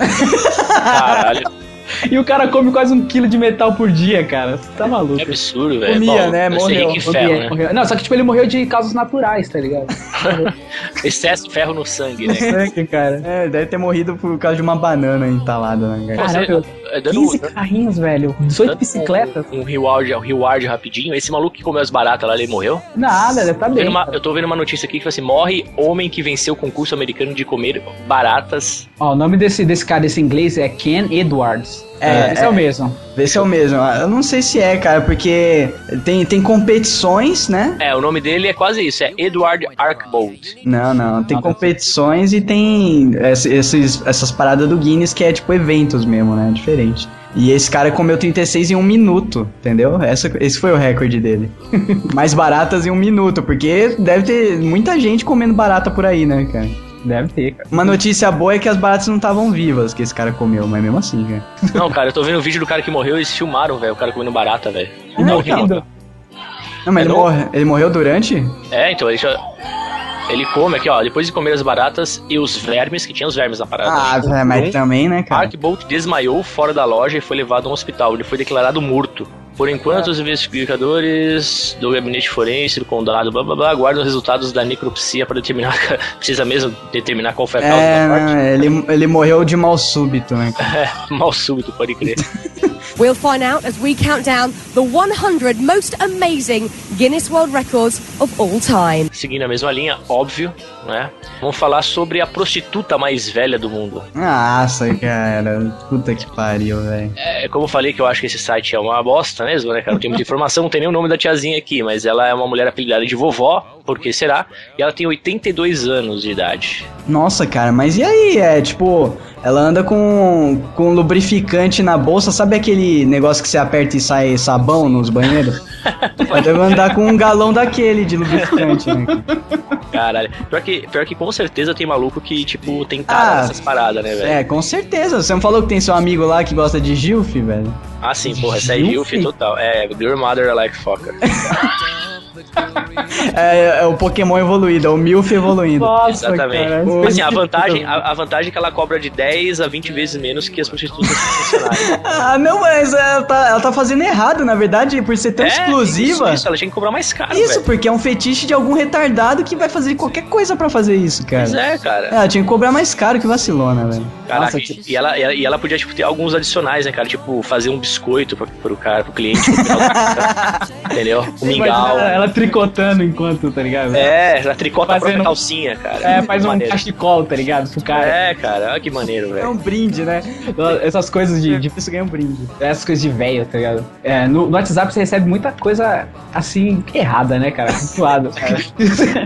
Caralho, E o cara come quase um quilo de metal por dia, cara. Você tá maluco. que absurdo, velho. Comia, Bom, né? deve ser Morreu, rico em Morreu, ferro, né? morreu. Não, só que tipo, ele morreu de causas naturais, tá ligado? Excesso de ferro no sangue, né? Sangue, cara. É, deve ter morrido por causa de uma banana entalada, né, cara? Você- Caraca, é, dando, 15 carrinhos, velho. 18 bicicletas. Um, um reward, um reward rapidinho. Esse maluco que comeu as baratas lá, ele morreu? Nada, deve tá bem. uma- eu tô vendo uma notícia aqui que fala assim: morre homem que venceu o concurso americano de comer baratas. Ó, o nome desse, desse cara, desse inglês, é Ken Edwards. É, esse é, é. o mesmo. Vê se é o mesmo. Ah, Eu não sei se é, cara, porque tem, tem competições, né? É, o nome dele é quase isso, é Edward Archbold. Não, não. Tem competições e tem ess- esses, essas paradas do Guinness que é tipo eventos mesmo, né? Diferente. E esse cara comeu 36 em um minuto, entendeu? Essa, esse foi o recorde dele. Mais baratas em um minuto, porque deve ter muita gente comendo barata por aí, né, cara? Deve ter, cara. Uma notícia boa é que as baratas não estavam vivas que esse cara comeu, mas mesmo assim, cara. Não, cara, eu tô vendo o vídeo do cara que morreu e eles filmaram, velho, o cara comendo barata, velho. Não, Morrendo. Não, mas É ele, não? morre, ele morreu durante? É, então, ele, já- ele come aqui, ó, depois de comer as baratas e os vermes, que tinha os vermes na parada. Ah, velho, por mas também, né, cara? Archbold desmaiou fora da loja e foi levado a um hospital. Ele foi declarado morto. Por enquanto, os investigadores do gabinete forense do condado, blá blá blá, aguardam os resultados da necropsia para determinar. Precisa mesmo determinar qual foi a causa É, da morte. não, ele, ele morreu de mal súbito, né? É, mal súbito, pode crer. We'll find out as we count down the 100 most amazing Guinness World Records of all time. Seguindo a mesma linha, óbvio, né? Vamos falar sobre a prostituta mais velha do mundo. Nossa, cara. Puta que pariu, velho. É, como eu falei que eu acho que esse site é uma bosta mesmo, né, cara? Não tem muita informação, não tem nem o nome da tiazinha aqui, mas ela é uma mulher apelidada de vovó, por que será? E ela tem 82 anos de idade. Nossa, cara, mas e aí? É tipo, ela anda com, com lubrificante na bolsa, sabe aquele negócio que você aperta e sai sabão nos banheiros? Ela deve andar com um galão daquele de lubrificante, né? cara? Caralho. Pior que, pior que com certeza tem maluco que, tipo, tem cara Ah, nessas paradas, né, velho? É, com certeza. Você não falou que tem seu amigo lá que gosta de Gilf, velho? Ah, sim, porra, essa é Gilf? Total. É, Your Mother Like Fucker. É, é o Pokémon evoluído, é o Milf evoluindo. Nossa, Exatamente. cara. Ô, Assim, a vantagem, a, a vantagem é que ela cobra de 10 a 20 vezes menos que as prostitutas. Ah, não, mas ela tá, ela tá fazendo errado, na verdade, por ser tão É, exclusiva. Isso, isso, ela tinha que cobrar mais caro, Isso, velho. porque é um fetiche de algum retardado que vai fazer qualquer coisa pra fazer isso, cara. Pois é, cara. Ela tinha que cobrar mais caro que vacilona, velho. Caraca, Nossa, e- que- e, ela, e, ela, e ela podia, tipo, ter alguns adicionais, né, cara? Tipo, fazer um biscoito pro, pro cara, pro cliente. da- entendeu? Um Imagina mingau. ela, ela tricotando enquanto, tá ligado? É, ela tricota a própria Fazendo- calcinha, cara. É, faz um cachecol, tá ligado? Pro cara. É, cara, olha que maneiro, É velho. um brinde, né? Essas coisas de, de Isso ganha um brinde. essas coisas de velho, tá ligado? É, no, no WhatsApp você recebe muita coisa assim, errada, né, cara? Cara.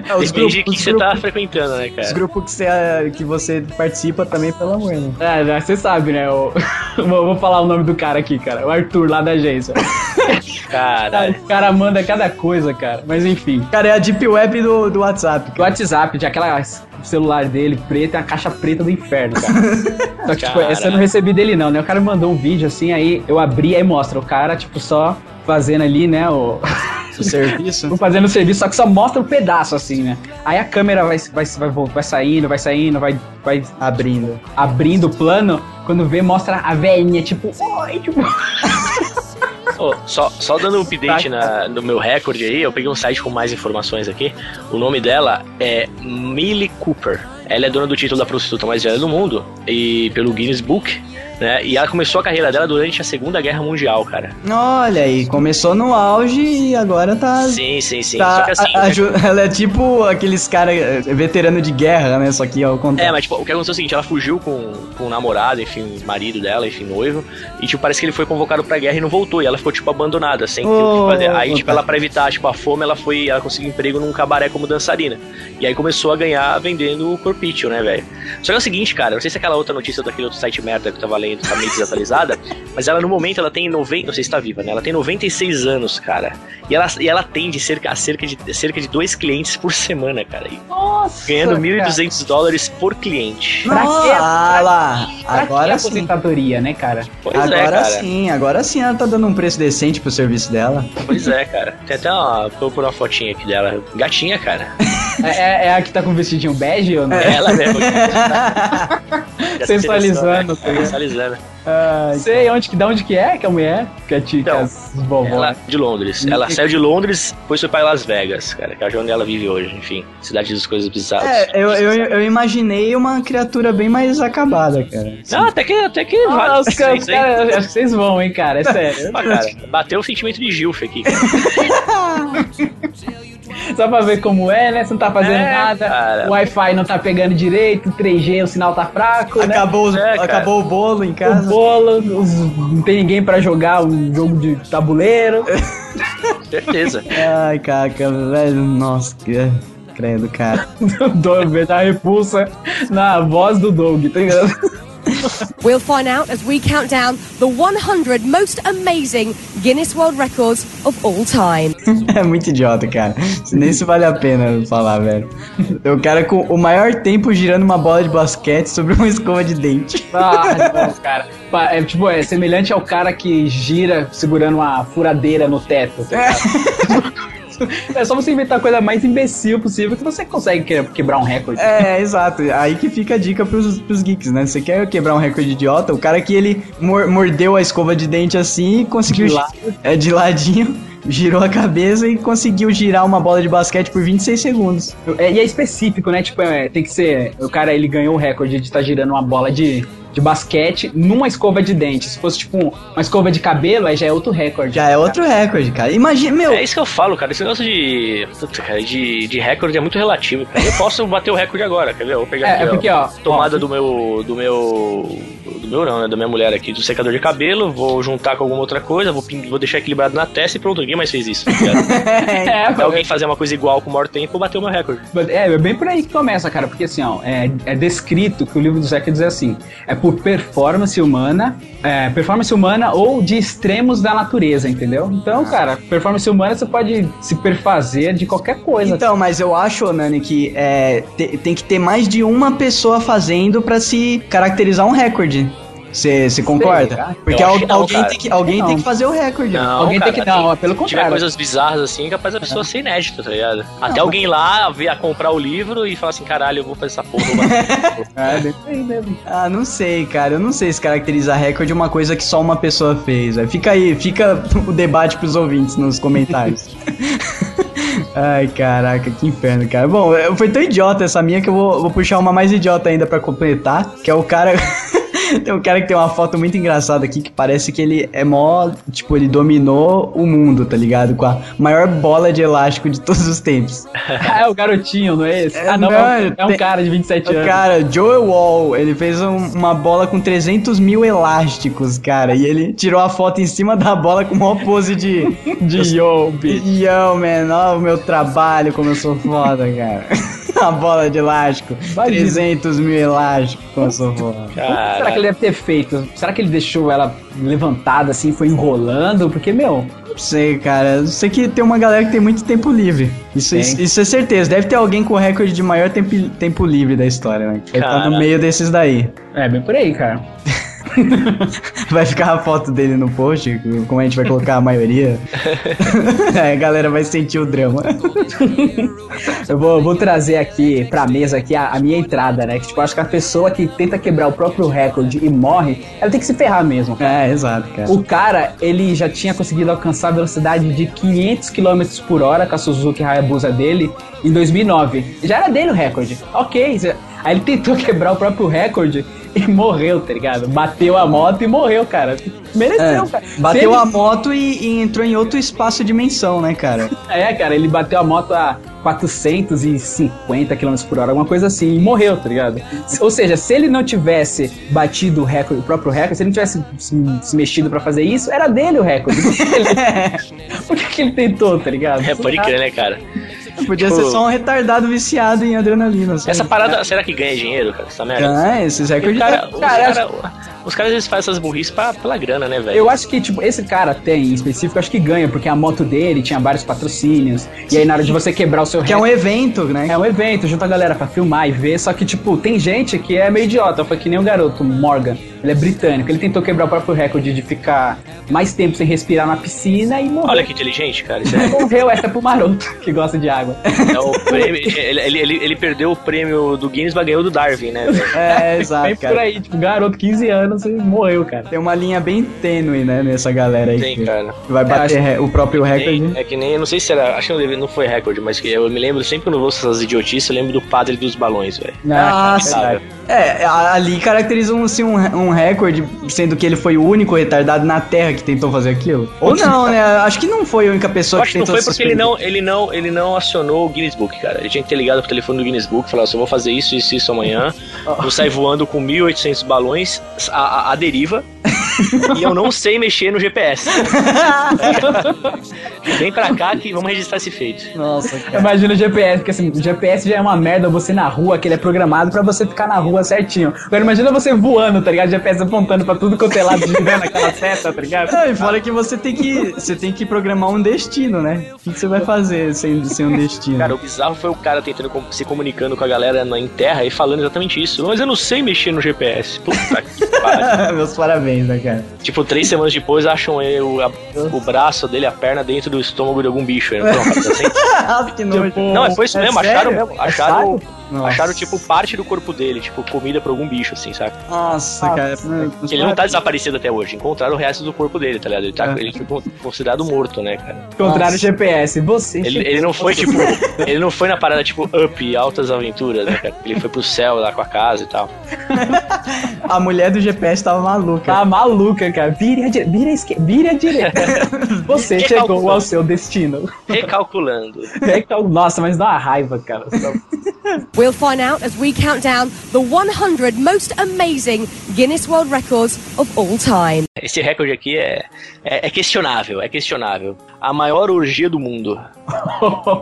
É, os grupos, que os você grupos, tá frequentando, né, os cara? grupos que, você, que você participa também, pelo amor, né? É, já você sabe, né? o- vou, vou falar o nome do cara aqui, cara. O Arthur, lá da agência. Caralho. O cara manda cada coisa, cara. Mas enfim. Cara, é a deep web do, do WhatsApp. O WhatsApp, de aquela celular dele preto, é a caixa preta do inferno, cara. Só que, tipo, Caralho. essa eu não recebi dele, não, né? O cara mandou um vídeo assim, aí eu abri, aí mostra o cara, tipo, só fazendo ali, né, o. O serviço. fazendo o serviço, só que só mostra um pedaço, assim, né? Aí a câmera vai, vai, vai, vai saindo, vai saindo, vai, vai Abrindo. abrindo o plano. Quando vê, mostra a velhinha, tipo, oi, tipo. Ô, só, só dando um update na- no meu recorde aí, eu peguei um site com mais informações aqui. O nome dela é Millie Cooper. Ela é dona do título da prostituta mais velha do mundo e pelo Guinness Book, né? E ela começou a carreira dela durante a Segunda Guerra Mundial, cara. Olha aí, começou no auge e agora tá. Sim, sim, sim. tá que assim, a- aju- ela é tipo aqueles caras veterano de guerra, né? Só que ao É, contrário. mas tipo, o que aconteceu é o seguinte, ela fugiu com, com o namorado, enfim, marido dela, enfim, noivo, e tipo, parece que ele foi convocado pra guerra e não voltou, e ela ficou, tipo, abandonada, sem ter o Oh, que fazer. Aí, tipo, ela pra evitar, tipo, a fome, ela foi, ela conseguiu emprego num cabaré como dançarina. E aí começou a ganhar vendendo o corpício, né, velho? Só que é o seguinte, cara, não sei se aquela outra notícia daquele outro site merda que eu tava lendo tá meio desatualizada, mas ela no momento, ela tem 90, não sei se tá viva, né? Ela tem 96 anos, cara. E ela, e ela atende cerca, a cerca de, cerca de dois clientes por semana, cara. E Nossa! ganhando cara. 1.200 dólares por cliente. Pra quê? Ah lá, Pra que agora sim. aposentadoria, né, cara? Pois é, Agora cara. sim, agora sim ela tá dando um preço decente pro serviço dela. Pois é, cara. Tem até uma. Vou pôr uma fotinha aqui dela. Gatinha, cara. É, é- é a que tá com o vestidinho bege ou não? É ela mesmo. Sensualizando, tá ligado? Sensualizando. Sei onde que, da onde que é que a mulher? Que é tica, Então, as vovó. Ela de Londres. Ela saiu de Londres, depois foi pra Las Vegas, cara. Que é onde ela vive hoje. Enfim, cidade das coisas bizarras. É, eu, eu, eu imaginei uma criatura bem mais acabada, cara. Não, até que, até que Ah, vale os os aí. caras- acho que vocês vão, hein, cara. É sério. Ah, cara, bateu o sentimento de Gilf aqui. cara. Só pra ver como é, né? Você não tá fazendo É, nada. cara. O Wi-Fi não tá pegando direito, 3G, o sinal tá fraco, né? Acabou, os- É, acabou o bolo em O casa. bolo, os- não tem ninguém pra jogar um jogo de tabuleiro. Certeza. Ai, caca, velho, nossa, que credo, cara. o Doug da repulsa na voz do Doug, tá ligado? We'll find out as we count down the 100 most amazing Guinness World Records of all time. É muito idiota, cara. Nem isso vale a pena falar, velho. O cara com o maior tempo girando uma bola de basquete sobre uma escova de dente. Ah, não, cara. É, tipo, é semelhante ao cara que gira segurando uma furadeira no teto. tá ligado? É só você inventar a coisa mais imbecil possível que você consegue que- quebrar um recorde. É, exato. Aí que fica a dica pros, pros geeks, né? Você quer quebrar um recorde idiota? O cara que ele mor- mordeu a escova de dente assim e conseguiu. De lado. É, de ladinho. Girou a cabeça e conseguiu girar uma bola de basquete por 26 segundos. É, e é específico, né? Tipo, é, tem que ser. O cara ele ganhou o recorde de estar girando uma bola de, de basquete numa escova de dente. Se fosse, tipo, uma escova de cabelo, aí já é outro recorde. Já é outro recorde, cara. Imagina, meu. É isso que eu falo, cara. Esse negócio de. Puta, cara, de, de recorde é muito relativo, cara. Eu posso bater o recorde agora, quer ver? Eu vou pegar É, aqui, é porque, ó, tomada ó, do meu. do meu. do meu não, né? Da minha mulher aqui, do secador de cabelo, vou juntar com alguma outra coisa, vou, vou deixar equilibrado na testa e pronto, ninguém mais fez isso. tá ligado? É, Até alguém fazer uma coisa igual com o maior tempo, bateu o meu recorde. É, é bem por aí que começa, cara, porque assim, ó, é, é descrito que o livro do Zé quer dizer assim, é por performance humana, é, performance humana ou de extremos da natureza, entendeu? Então, cara, performance humana você pode se perfazer de qualquer coisa. Então, mas eu acho, Nani, que é, te- tem que ter mais de uma pessoa fazendo pra se caracterizar um recorde. Você concorda? Porque al- não, alguém, cara. tem que, alguém Não. tem que fazer o recorde. Não, Alguém tem que- não, é pelo Se tiver contrário. coisas bizarras assim, é capaz da pessoa ser inédita, tá ligado? Até alguém lá ver a comprar o livro e falar assim, caralho, eu vou fazer essa porra. É, mesmo. Ah, não sei, cara. Eu não sei se caracterizar recorde é uma coisa que só uma pessoa fez. velho. Fica aí, fica o debate pros ouvintes nos comentários. Ai, caraca, que inferno, cara. Bom, eu- foi tão idiota essa minha que eu vou, vou puxar uma mais idiota ainda pra completar, que é o cara. tem um cara que tem uma foto muito engraçada aqui que parece que ele é mó. Tipo, ele dominou o mundo, tá ligado? Com a maior bola de elástico de todos os tempos. Ah, é o garotinho, não é esse? É, ah, não, não, é um- é um tem- cara de 27 O anos. cara, Joel Wall, ele fez um- uma bola com 300 mil elásticos, cara. E ele tirou a foto em cima da bola com uma pose de. De yo, bitch. Yo, man, ó o meu trabalho, como eu sou foda, cara. A bola de elástico. Imagina. 300 mil elásticos, eu sou foda. Como será que ele deve ter feito? Será que ele deixou ela levantada assim, foi enrolando? Porque, meu, sei, cara. Eu sei que tem uma galera que tem muito tempo livre. Isso, isso, isso é certeza. Deve ter alguém com o recorde de maior tempo, tempo livre da história, né? Ele tá no Cara. meio desses daí. É, bem por aí, cara. Vai ficar a foto dele no post, como a gente vai colocar a maioria. é, a galera vai sentir o drama. Eu vou, vou trazer aqui pra mesa aqui a, a minha entrada, né? Que tipo, acho que a pessoa que tenta quebrar o próprio recorde e morre, ela tem que se ferrar mesmo. É, exato, cara. O cara, ele já tinha conseguido alcançar a velocidade de 500 km por hora com a Suzuki Hayabusa dele em 2009. Já era dele o recorde. Ok. Aí ele tentou quebrar o próprio recorde e morreu, tá ligado? Bateu a moto e morreu, cara. Mereceu, É, cara. Bateu ele- a moto e, e entrou em outro espaço-dimensão, né, cara? É, cara, ele bateu a moto a 450 km por hora, alguma coisa assim, e morreu, tá ligado? Ou seja, se ele não tivesse batido o recorde, o próprio recorde, se ele não tivesse se, se mexido pra fazer isso, era dele o recorde. Por que ele, por que que ele tentou, tá ligado? É, pode crer, né, cara? Podia Tipo- ser só um retardado viciado em adrenalina. sabe? Essa parada, será que ganha dinheiro, cara? Essa merda? Ah, esses recordes. cara, os, Cara, cara, os caras eles fazem essas burrices pra, pela grana, né, velho? Eu acho que, tipo, esse cara tem, em específico, acho que ganha, porque a moto dele tinha vários patrocínios. E aí, na hora de você quebrar o seu Que é um evento, né? É um evento, junta a galera pra filmar e ver, só que, tipo, tem gente que é meio idiota, foi que nem o garoto, Morgan. Ele é britânico, ele tentou quebrar o próprio recorde de ficar mais tempo sem respirar na piscina e morreu. Olha que inteligente, cara. Isso é, Morreu, essa é pro maroto, que gosta de água. é o prêmio. Ele, ele, ele, ele perdeu o prêmio do Guinness, mas ganhou do Darwin, né? É, Bem exato, por cara. aí, tipo, garoto, 15 anos e morreu, cara. Tem uma linha bem tênue, né, nessa galera aí. Tem, que cara. Vai bater É, acho- re- o próprio recorde. Nem- é que nem, eu não sei se era, acho que não, foi recorde, mas que eu me lembro sempre quando eu ouço essas idiotices, eu lembro do padre dos balões, velho. Ah, sabe? É, ali caracterizam assim, um, um recorde, sendo que ele foi o único retardado na Terra que tentou fazer aquilo. Ou não, né? Acho que não foi a única pessoa que acho que não tentou foi porque ele não, ele, não, ele não acionou o Guinness Book, cara. Ele tinha que ter ligado pro telefone do Guinness Book e falar eu vou fazer isso, isso, isso amanhã. Vou sair voando com 1.800 balões a deriva. e eu não sei mexer no GPS. Vem pra cá que vamos registrar esse feito. Nossa, cara. Imagina o GPS, porque assim, o GPS já é uma merda você na rua, que ele é programado pra você ficar na rua certinho. Agora imagina você voando, tá ligado? O GPS apontando pra tudo quanto é lado, girando aquela seta, tá ligado? Não, e fora que você tem que, você tem que programar um destino, né? O que, você vai fazer sem, sem um destino? Cara, o bizarro foi o cara tentando se comunicando com a galera na, em terra e falando exatamente isso. Mas eu não sei mexer no GPS. Puta que. Meus parabéns, né, cara? Tipo, três semanas depois acham ele, o, a- o braço dele, a perna dentro do estômago de algum bicho. Parada assim? que nojo. Não, foi isso É mesmo, acharam sério? mesmo. Acharam, Nossa. acharam, tipo, parte do corpo dele, tipo, comida pra algum bicho, assim, sabe? Nossa, cara. meus Ele não tá desaparecido até hoje. Encontraram o resto do corpo dele, tá ligado? Ele, tá, É. ele foi con- considerado morto, né, cara? Contrário GPS. Você. Ele, ele não foi, tipo. Ele não foi na parada, tipo, up, altas aventuras, né, cara? Ele foi pro céu lá com a casa e tal. A mulher do GPS tava maluca. Tá maluca, cara. Vire a direita. Vire a esquerda. Vire a direita. Você chegou Recalculando. ao seu destino. Recalculando. Nossa, mas dá uma raiva, cara. We'll find out as we count down the 100 most amazing Guinness World Records of all time. Esse recorde aqui é, é, é questionável, é questionável. A maior orgia do mundo.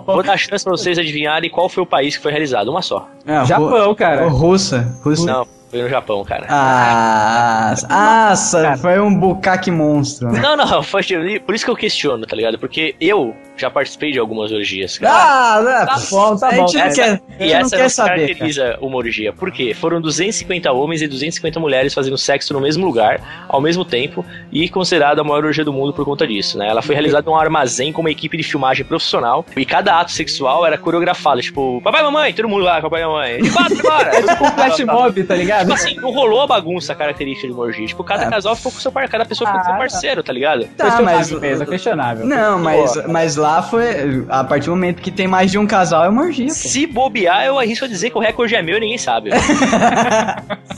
Vou dar chance pra vocês adivinharem qual foi o país que foi realizado. Uma só. É, Japão, cara. Russa. Russa. Não, foi no Japão, cara. Ah, nossa, foi um bucaque monstro. né? Não, não, foi, por isso que eu questiono, tá ligado? Porque eu já participei de algumas orgias, cara. Ah, né, Tá bom, tá a gente bom. não Essa- quer, a e gente não essa quer não saber, cara. caracteriza uma orgia. Por quê? Foram 250 homens e 250 mulheres fazendo sexo no mesmo lugar, ao mesmo tempo, e considerada a maior orgia do mundo por conta disso, né? Ela foi realizada num armazém com uma equipe de filmagem profissional, e cada ato sexual era coreografado, tipo, papai e mamãe, todo mundo lá, papai e mamãe, e bate embora! É tipo um flash mob, tá ligado? Tipo assim, não rolou a bagunça característica de uma orgia. Tipo, cada É. casal ficou com seu par, cada pessoa ficou com seu Ah, parceiro, tá ligado? Tá, mas, questionável mesmo, é questionável. não, mas, mas lá foi. A partir do momento que tem mais de um casal é uma orgia, pô. Se bobear, eu arrisco a dizer que o recorde é meu e ninguém sabe.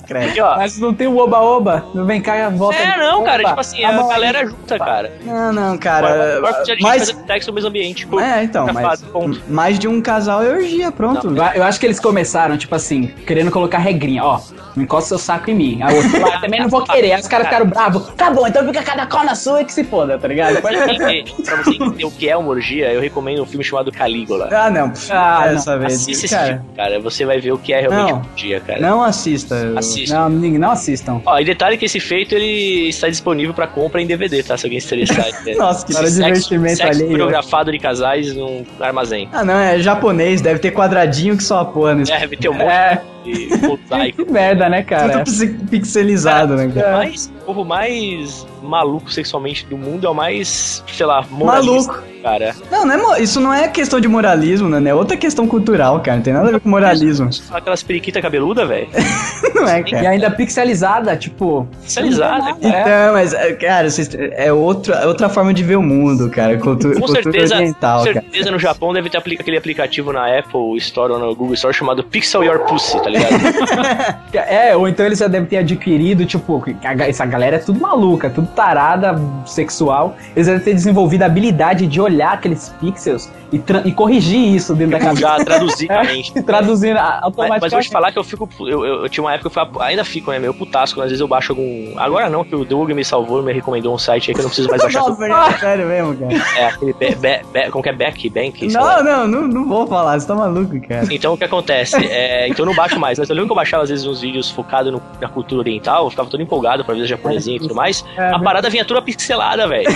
Aqui, ó. Mas não tem o oba-oba. Vem cá, volta. É, não, cara, Opa, tipo assim, a a aí. galera junta, cara. Não, não, Agora, cara. Mas. sexo no mesmo ambiente. Tipo, É, então, mas. gravado, ponto. Mais de um casal é orgia, pronto. Eu- Eu acho que eles começaram, tipo assim, querendo colocar regrinha, ó. Não encosta seu saco em mim. A outra lá, também não vou querer. Aí os caras ficaram bravos. Tá bom, então fica cada qual na sua e que se foda, tá ligado? Pra você entender- pra você entender o que é uma orgia, eu recomendo um filme chamado Calígula. Ah, não. Ah, Dessa vez. Assista esse cara, filme, cara. Você vai ver o que é realmente Não. uma orgia, cara. não assista. Assista. Não, ninguém- não assistam. Ó, e detalhe que esse feito ele está disponível pra compra em DVD, tá? Se alguém se interessar. Nossa, que Sexo- divertimento sexo alheio. coreografado de casais num armazém. Ah, não, é japonês, deve ter quadradinho que só a porra nesse. É, deve ter um monte É, de mosaico. que merda, né, cara? Tudo pixelizado, né, cara? Mas, povo mais maluco sexualmente do mundo é o mais, sei lá, moralista, Maluco. cara. Não, não é, isso não é questão de moralismo, né? É outra questão cultural, cara. Não tem nada a ver com moralismo. Aquelas periquitas cabeluda, velho. não é, E cara. ainda pixelizada, tipo. Sexualizada. É. Então, mas, é, cara, é outra, é outra forma de ver o mundo, cara. Cultu Com cultura certeza, oriental, com cara. certeza no Japão deve ter aquele aplicativo na Apple Store ou no Google Store chamado Pixel Your Pussy, tá ligado? É, ou então eles já devem ter adquirido, tipo, essa galera é tudo maluca, tudo tarada sexual. Eles devem ter desenvolvido a habilidade de olhar aqueles pixels e, tra- e corrigir isso dentro da cabeça. Já traduzir a mente. Traduzindo a- Mas, automaticamente. mas vou te falar que eu fico. Eu, eu, eu tinha uma época que eu fui, ainda fico, né? Meio putasco. quando Às vezes eu baixo algum. Agora não, que o Doug me salvou, me recomendou um site aí que eu não preciso mais baixar. tudo. Nossa, é sério mesmo, cara. É aquele. Be, be, be, como que é? Back? Bank? Não, não, não, não vou falar, você tá maluco, cara. Então o que acontece? É, então eu não baixo mais, mas eu lembro que eu baixava às vezes uns vídeos focados na cultura oriental, eu ficava todo empolgado pra ver os japonesinhos e tudo mais. É, a parada vinha toda pixelada, velho.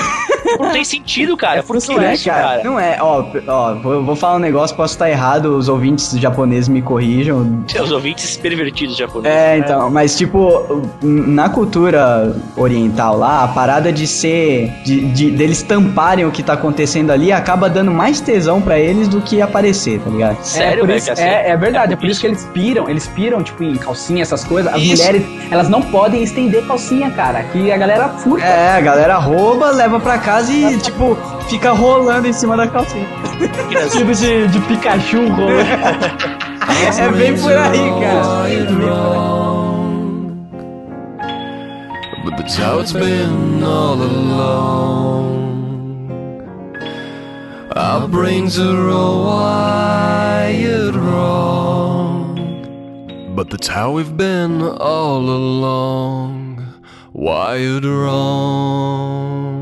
Não tem sentido, cara. Por que Não é, cara. cara? Não é, ó, ó, vou, vou falar um negócio, posso estar errado, os ouvintes japoneses me corrijam. Os ouvintes pervertidos japoneses. É, então, mas tipo, na cultura oriental lá, a parada de ser. De, de- deles tamparem o que tá acontecendo ali acaba dando mais tesão pra eles do que aparecer, tá ligado? É, Sério, por velho? isso- que assim? é, é verdade, é por isso que eles piram, eles piram, tipo, em calcinha, essas coisas. As Isso. mulheres, elas não podem estender calcinha, cara, que a galera furta. É, a galera rouba, leva pra casa e, tipo, fica rolando em cima da calcinha. Tipo de, de Pikachu rolando. É bem por aí, cara. But that's how it's been all along. Our brains are all wired wrong. But that's how we've been all along. Wired wrong.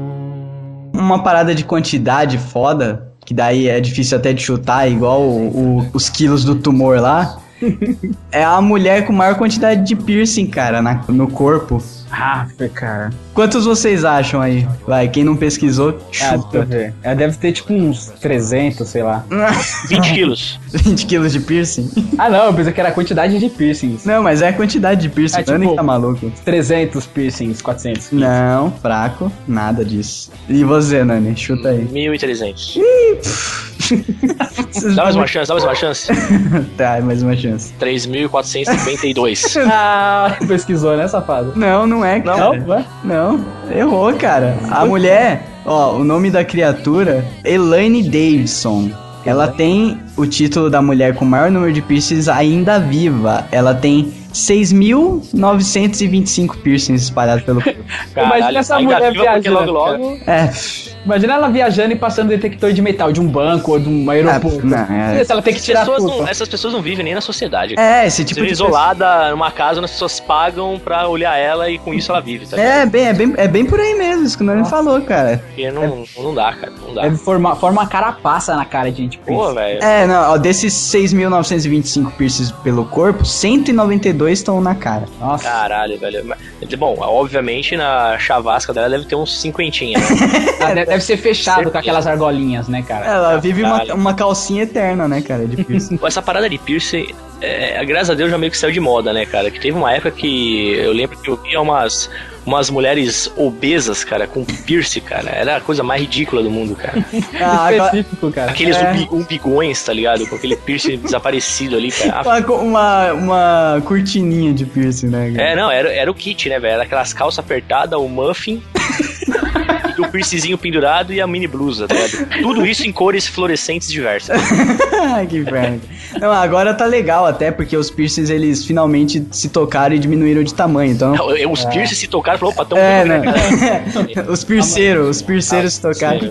Uma parada de quantidade foda, que daí é difícil até de chutar, igual o- o- os quilos do tumor lá. é a mulher com maior quantidade de piercing, cara, na- no corpo. Ah, cara. Quantos vocês acham aí? Vai, quem não pesquisou, Ah, deixa eu chuta. ver. Ela deve ter tipo uns 300, sei lá. 20 quilos. 20 quilos de piercing? Ah, não, eu pensei que era a quantidade de piercings. Não, mas é a quantidade de piercing, É, tipo- Nani que tá maluco. 300 piercings, 400. Não, fraco, nada disso. E você, Nani? Chuta aí. 1.300. Dá mais uma chance, dá mais uma chance. Tá, mais uma chance. 3.452. Ah, pesquisou, né, safado? Não, não é, cara. Não? Não, errou, cara. A mulher, ó, o nome da criatura, Elaine Davidson. Ela tem o título da mulher com o maior número de piercings ainda viva. Ela tem 6.925 piercings espalhados pelo corpo. Imagina essa ainda mulher viajando, logo logo. É, Imagina ela viajando e passando detector de metal de um banco ou de um aeroporto. não, é. Ela tem que Essas tirar pessoas, não, essas pessoas não vivem nem na sociedade. é esse Tipo tipo de isolada numa casa onde as pessoas pagam pra olhar ela e com isso ela vive, tá ligado? É, bem, é, bem, é bem por aí mesmo, isso que o Nani falou, cara. Porque não, não dá, cara. Não dá. Deve formar, forma uma carapaça na cara de gente. Pô, velho. É, não, ó, desses 6.925 piercings pelo corpo, 192 estão na cara. Nossa. Caralho, velho. Bom, obviamente na chavasca dela deve ter uns cinquentinha, né? Ah, deve, ser fechado Certeza. com aquelas argolinhas, né, cara? Ela vive uma, uma calcinha eterna, né, cara, de piercing. Essa parada de piercing, é, graças a Deus já meio que saiu de moda, né, cara? Que teve uma época que eu lembro que eu via umas, umas mulheres obesas, cara, com piercing, cara. Era a coisa mais ridícula do mundo, cara. Ah, Específico, cara. Aqueles É. umbi- umbigões, tá ligado? Com aquele piercing desaparecido ali, cara. Uma, co- uma, uma cortininha de piercing, né? cara? É, não, era, era o kit, né, velho? Era aquelas calças apertadas, o muffin, e o piercingzinho pendurado e a mini blusa, tá? Tudo isso em cores fluorescentes diversas. Que inferno. Não, agora tá legal até, porque os piercings, eles finalmente se tocaram e diminuíram de tamanho, então... Não, eu- Os piercings se tocaram e falaram, opa, tão É, né? grande. os pierceiros, os pierceiros se tocaram.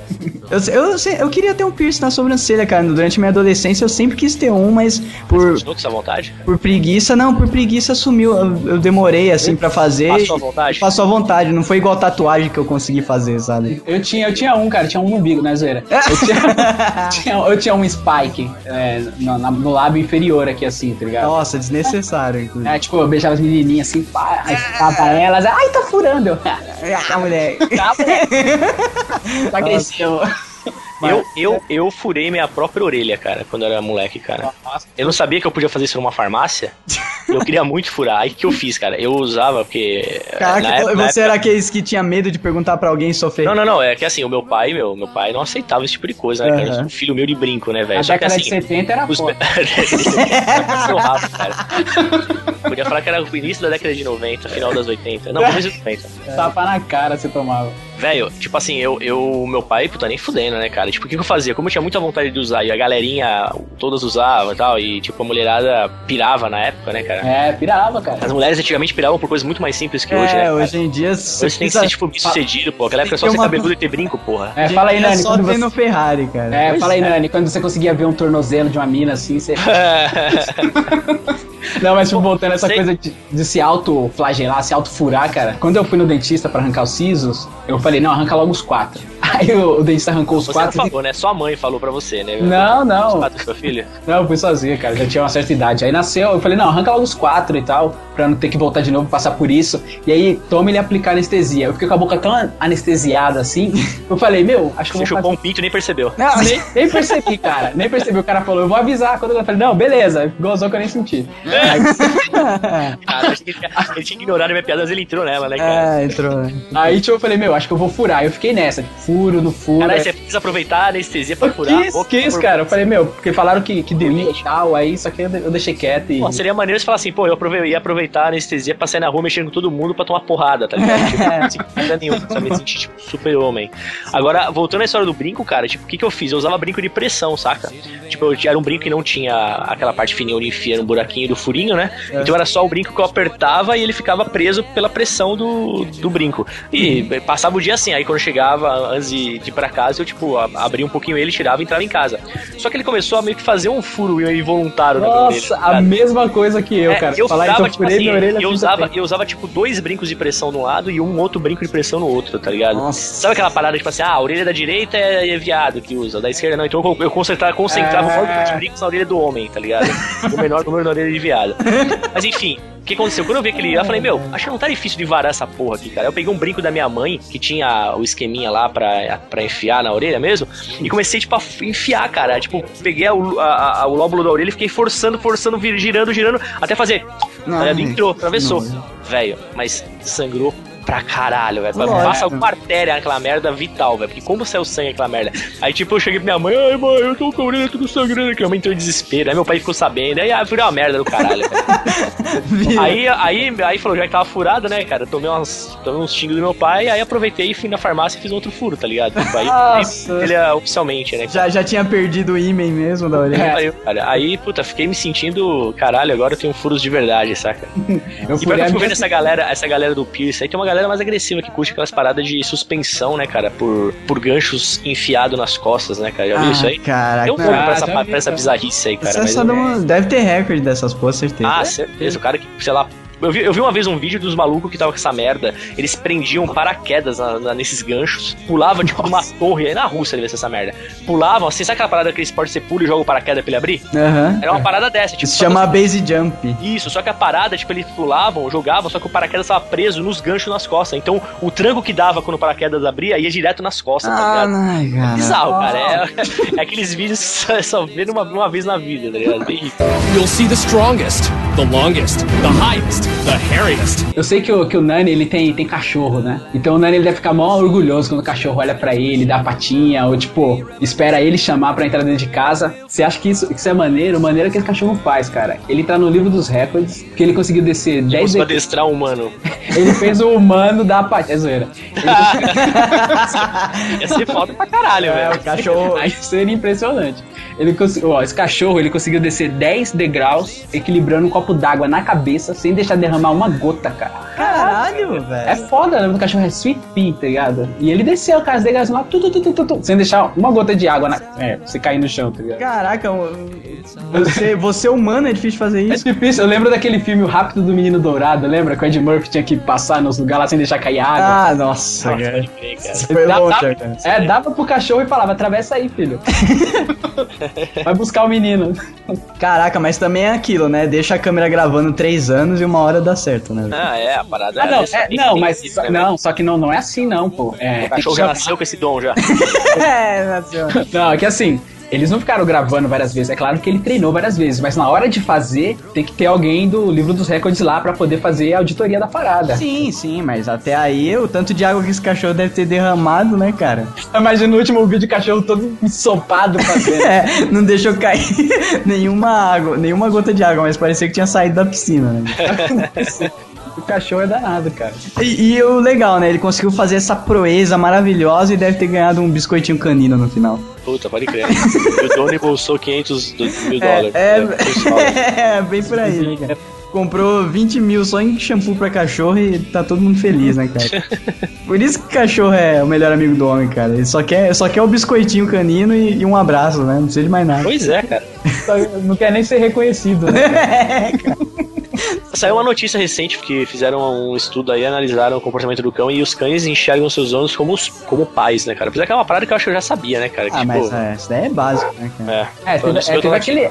Eu, eu, eu queria ter um piercing na sobrancelha, cara. Durante minha adolescência eu sempre quis ter um, mas por, Continua com essa vontade? por preguiça, não, por preguiça sumiu. Eu, eu demorei assim pra fazer. Passou à vontade? Passou à vontade, não foi igual tatuagem que eu consegui fazer, sabe? Eu tinha, eu tinha um, cara, tinha um no umbigo, né, zoeira? Eu tinha, tinha- eu tinha um Spike é, no, na- no lábio inferior aqui, assim, tá ligado? Nossa, desnecessário, inclusive. É, tipo, eu beijava as menininhas assim, pá, ficava elas, ai, tá furando. Eu, Ah, moleque. tá, moleque. Tá cresceu. Eu, eu, eu furei minha própria orelha, cara, quando eu era moleque, cara. Eu não sabia que eu podia fazer isso numa farmácia. eu queria muito furar. Aí o que eu fiz, cara? Eu usava, porque. eh, Caraca, época- você era aqueles que tinha medo de perguntar pra alguém sofrer. Não, não, não. É que assim, o meu pai, meu, meu pai não aceitava esse tipo de coisa, né, cara? Aham. Um filho meu de brinco, né, velho? A Só que década assim. de 70 era os- foda. Rabo, cara. Podia falar que era o início da década de 90, final das 80. Não, começo dos 90. Tapa na cara você tomava. Velho, tipo assim, eu, eu, meu pai, puta, nem fudendo, né, cara? Tipo, o que, que eu fazia? Como eu tinha muita vontade de usar e a galerinha, todas usavam e tal, e tipo, a mulherada pirava na época, né, cara? É, pirava, cara. As mulheres antigamente piravam por coisas muito mais simples que hoje, né? É, hoje em dia você Hoje tem que ser, tipo, bem sucedido, pô. Aquela época é só ser uma- cabeludo e ter brinco, porra. É, fala aí, é Nani. só Quando ter você... no Ferrari, cara. É, Pois fala aí, Nani. Quando você conseguia ver um tornozelo de uma mina assim, você. Não, mas tipo, voltando a essa Sei. coisa de, de se auto-flagelar, se auto-furar, cara. Quando eu fui no dentista pra arrancar os sisos, eu falei, não, arranca logo os quatro. Aí o, o dentista arrancou os Você não quatro. falou, né? Sua mãe falou pra você, né? Não, Os não. quatro do seu filho? Não, eu fui sozinho, cara. Já tinha uma certa idade. Aí nasceu, eu falei, não, arranca logo os quatro e tal, pra não ter que voltar de novo, passar por isso. E aí, toma ele aplicar anestesia. Eu fiquei com a boca tão anestesiada assim. Eu falei, meu, acho que eu Você vou chupou fazer. um pinto e nem percebeu. Não, Nem, nem percebi, cara. Nem percebi. O cara falou, eu vou avisar. Quando eu falei, não, beleza. Gozou que eu nem senti. Cara, acho que ele, ele tinha ignorado a minha piada, mas ele entrou nela, né, cara? É, entrou. Aí tipo, eu falei, meu, acho que eu vou furar. Eu fiquei nessa, tipo, furo, no furo. Caralho, aí- você precisa aproveitar a anestesia pra Eu furar. quis, Pô, quis, cara. Eu falei, meu, porque falaram que, que doía e tal, aí só que eu, de- eu deixei quieto e. Pô, seria maneiro você falar assim, pô, eu ia aproveitar a anestesia pra sair na rua mexendo com todo mundo pra tomar porrada, tá ligado? Tipo, fazer nenhum, sabe? Me sentir, tipo, super-homem. Agora, voltando à história do brinco, cara, tipo, o que que eu fiz? Eu usava brinco de pressão, saca? Tipo, eu era um brinco que não tinha aquela parte fininha onde enfia no buraquinho do furinho, né? Então era só o brinco que eu apertava e ele ficava preso pela pressão do, do brinco. E passava o dia assim, aí quando eu chegava, antes de, de ir pra casa, eu, tipo, abria um pouquinho ele, tirava e entrava em casa. Só que ele começou a meio que fazer um furo involuntário na minha orelha. Nossa, a mesma coisa que eu, É, cara. eu Falar então, tipo assim, orelha eu usava, eu usava, tipo, dois brincos de pressão um lado e um outro brinco de pressão no outro, tá ligado? Nossa. Sabe aquela parada, tipo assim, ah, a orelha da direita é, é viado que usa, da esquerda não. Então eu, eu concentrava, concentrava É. o maior número de brincos na orelha do homem, tá ligado? o menor número na orelha de viado. Mas enfim, que aconteceu? Quando eu vi aquele. Eu falei, meu, acho que não tá difícil de varar essa porra aqui, cara. Eu peguei um brinco da minha mãe, que tinha o esqueminha lá pra, pra enfiar na orelha mesmo, e comecei, tipo, a enfiar, cara. Tipo, peguei o, a- a- o lóbulo da orelha e fiquei forçando, forçando, girando, girando, até fazer. Não, Olha, ai, entrou, atravessou. não. Velho, mas sangrou pra caralho, velho. Passa alguma artéria naquela merda vital, velho. Porque como saiu sangue naquela merda? Aí, tipo, eu cheguei pra minha mãe, ai, mãe, eu tô com a orelha tudo sangrando aqui. Minha mãe entrou em desespero. Aí meu pai ficou sabendo. Aí ah, virou uma merda do caralho, aí, aí, aí falou, já que tava furado, né, cara? Tomei, umas, tomei uns xingos do meu pai, aí aproveitei e fui na farmácia e fiz outro furo, tá ligado? Tipo, aí Nossa. ele é oficialmente, né? Já, já tinha perdido o ímã mesmo da orelha. Aí, cara, aí, puta, fiquei me sentindo, caralho, agora eu tenho furos de verdade, saca? Eu E pior que eu a fico vendo essa galera, essa galera do Pierce, aí tem uma galera mais agressiva que curte aquelas paradas de suspensão, né, cara, por, por ganchos enfiados nas costas, né, cara? Já viu isso aí? Caraca. Eu um Ah, pra essa, vi, pra essa bizarrice aí, cara. Você mas uma- Deve ter recorde dessas porra, certeza. Ah, certeza. O cara que, sei lá. Eu vi, eu vi uma vez um vídeo dos malucos que tava com essa merda. Eles prendiam paraquedas na- na- nesses ganchos, pulavam tipo numa torre. Aí na Rússia ele vê essa merda. Pulavam, assim, sabe aquela parada que eles podem ser pulo e joga o paraquedas pra ele abrir? Aham. Era uma parada dessa, tipo. Isso se chama base jump. Isso, só que a parada, tipo, eles pulavam, jogavam, só que o paraquedas tava preso nos ganchos nas costas. Então, o tranco que dava quando o paraquedas abria ia direto nas costas, tá Ah, ligado? ai, cara. Bizarro, cara. É, é aqueles vídeos que só, só vê uma, uma vez na vida, tá ligado? Bem. You'll see the strongest, the longest, the highest, the hairiest. Eu sei que o, que o Nani, ele tem, tem cachorro, né? Então o Nani, ele deve ficar mó orgulhoso quando o cachorro olha pra ele, dá a patinha, ou tipo, espera ele chamar pra entrar dentro de casa. Você acha que isso, que isso é maneiro? Maneiro que esse cachorro faz, cara. Ele tá no livro dos recordes, porque ele conseguiu descer 10 Conseguiu vezes. adestrar um humano. Ele fez o humano dar a patinha. É zoeira. Ia ser falta pra caralho, É, velho. o cachorro. Aí seria impressionante. Ele conseguiu, ó, esse cachorro, ele conseguiu descer 10 degraus, equilibrando um copo d'água na cabeça, sem deixar derramar uma gota, cara. Caralho, É velho. foda, né? O cachorro é Sweet Pea, tá ligado? E ele desceu, cara, as degas lá, tu, tu, tu, tu, tu, tu, sem deixar uma gota de água, na... é, você cair no chão, tá ligado? Caraca, você, você humano é difícil fazer É isso. difícil, eu lembro daquele filme O Rápido do Menino Dourado, lembra? Que o Ed Murphy tinha que passar nos lugares lá sem deixar cair água. Ah, nossa, cara. Isso foi longe, cara. É, dava pro cachorro e falava, atravessa aí, filho. Vai buscar o menino. Caraca, mas também é aquilo, né? Deixa a câmera gravando três anos e uma hora dá certo, né? Ah, é, a parada Ah, não, essa, é, tem não, que- mas tem só, que- não, só que não, não é assim não, pô. É, O cachorro já nasceu com esse dom já. É, nasceu. Não, é que assim, eles não ficaram gravando várias vezes. É claro que ele treinou várias vezes, mas na hora de fazer, tem que ter alguém do livro dos recordes lá pra poder fazer a auditoria da parada. Sim, sim, mas até aí o tanto de água que esse cachorro deve ter derramado, né, cara? Imagina no último vídeo o cachorro todo ensopado fazendo. É, não deixou cair nenhuma água, nenhuma gota de água, mas parecia que tinha saído da piscina, né? O cachorro é danado, cara. E, e o legal, né? Ele conseguiu fazer essa proeza maravilhosa e deve ter ganhado um biscoitinho canino no final. Puta, pode crer. e o dono embolsou 500 do- mil dólares. É, pessoal. é, bem por aí, né, cara? Comprou 20 mil só em shampoo pra cachorro e tá todo mundo feliz, né, cara? Por isso que cachorro é o melhor amigo do homem, cara. Ele só quer, só quer o biscoitinho canino e, e um abraço, né? Não precisa de mais nada. Pois é, cara. Só Não quer nem ser reconhecido, né? Saiu uma notícia recente que fizeram um estudo aí, analisaram o comportamento do cão e os cães enxergam seus donos como, os- como pais, né, cara? Apesar que é uma parada que eu acho que eu já sabia, né, cara? Que, Ah, tipo, mas é, isso daí é básico, né, cara? é. É, teve, é, teve aquele.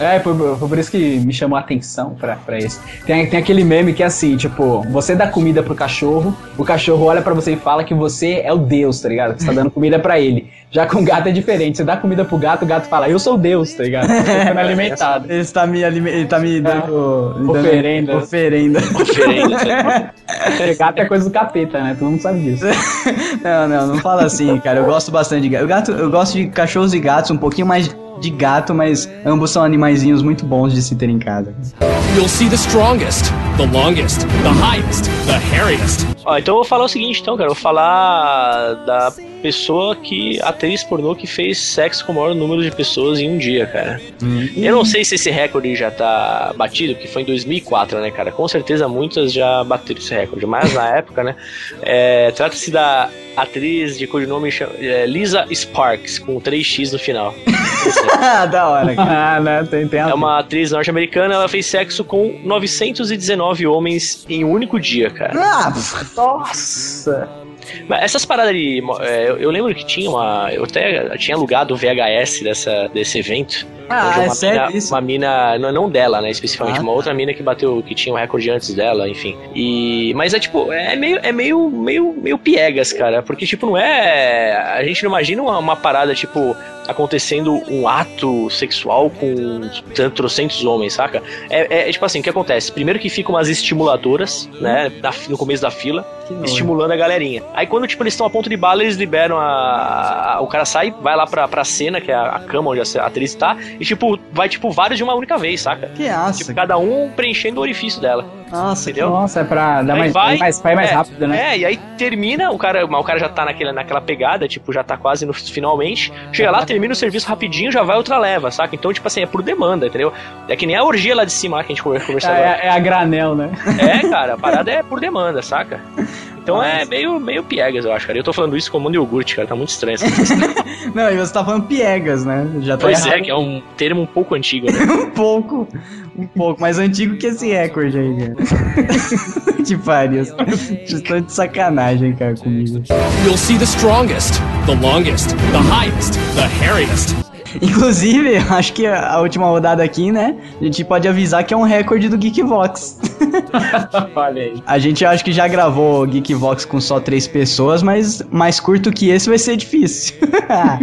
É, foi, foi por isso que me chamou a atenção pra, pra Tem, tem aquele meme que é assim, tipo, você dá comida pro cachorro, o cachorro olha pra você e fala que você é o Deus, tá ligado? Que você tá dando comida pra ele. Já com o gato é diferente. Você dá comida pro gato, o gato fala, eu sou Deus, tá ligado? Tô sendo alimentado. Ele tá me, alime- ele tá me dando, me dando Oferenda. oferenda. Oferenda, gato é coisa do capeta, né? Todo mundo sabe disso. Não, não, não fala assim, cara. Eu gosto bastante de gato. Eu, gato, eu gosto de cachorros e gatos, um pouquinho mais de gato, mas ambos são animaizinhos muito bons de se ter em casa. You'll see the strongest, the longest, the highest, the hairiest. Ó, então eu vou falar o seguinte, então, cara. Eu vou falar da pessoa que. atriz pornô que fez sexo com o maior número de pessoas em um dia, cara. Eu não sei se esse recorde já tá batido, que foi em 2004, né, cara? Com certeza muitas já bateram esse recorde, mas na época, né? é, Trata-se da atriz de codinome é, Lisa Sparks, com 3x no final. Ah, da hora, cara. ah, né? Tem, tem É uma atriz norte-americana, ela fez sexo com 919 homens em um único dia, cara. Ah, Nossa! Mas essas paradas de. é, eu, eu lembro que tinha uma. Eu até tinha alugado o VHS dessa, desse evento. Ah, é uma sério mina, isso? Uma mina. Não, não dela, né? Especificamente, Ah, uma outra mina que bateu, que tinha o recorde antes dela, enfim. E. Mas é tipo, é meio, é meio, meio, meio piegas, cara. Porque, tipo, não é. A gente não imagina uma, uma parada, tipo, acontecendo um ato sexual com trocentos homens, saca? É, é, tipo assim, o que acontece? Primeiro que ficam umas estimuladoras, né? no começo da fila, estimulando a galerinha. Aí quando, tipo, eles estão a ponto de bala, eles liberam a... O cara sai, vai lá pra, pra cena, que é a, a cama onde a atriz tá, e, tipo, vai, tipo, vários de uma única vez, saca? que aça. Tipo, cada um preenchendo o orifício dela. Nossa, Entendeu? Nossa, é pra dar Aí mais, vai, mais, ir mais é, rápido, né? É, e aí termina, o cara, o cara já tá naquela, naquela pegada, tipo, já tá quase no finalmente. Chega lá, termina o serviço rapidinho, já vai outra leva, saca? Então, tipo assim, é por demanda, entendeu? É que nem a orgia lá de cima lá que a gente conversa conversou agora. É, é a granel, né? É, cara, a parada é por demanda, saca? Então é meio, meio piegas, eu acho, cara. Eu tô falando isso como um iogurte, cara. Tá muito estranho essa coisa. Não, e você tá falando piegas, né? Já tá Pois é, errado. que é um termo um pouco antigo, né? um pouco, um pouco mais antigo que esse recorde aí, cara. que pariu. Vocês estão de sacanagem, cara, comigo. You'll see the strongest, the longest, the highest, the hairiest. Inclusive, acho que a a última rodada aqui, né? A gente pode avisar que é um recorde do Geekvox. Olha aí. A gente acho que já gravou o Geekvox com só três pessoas, mas mais curto que esse vai ser difícil.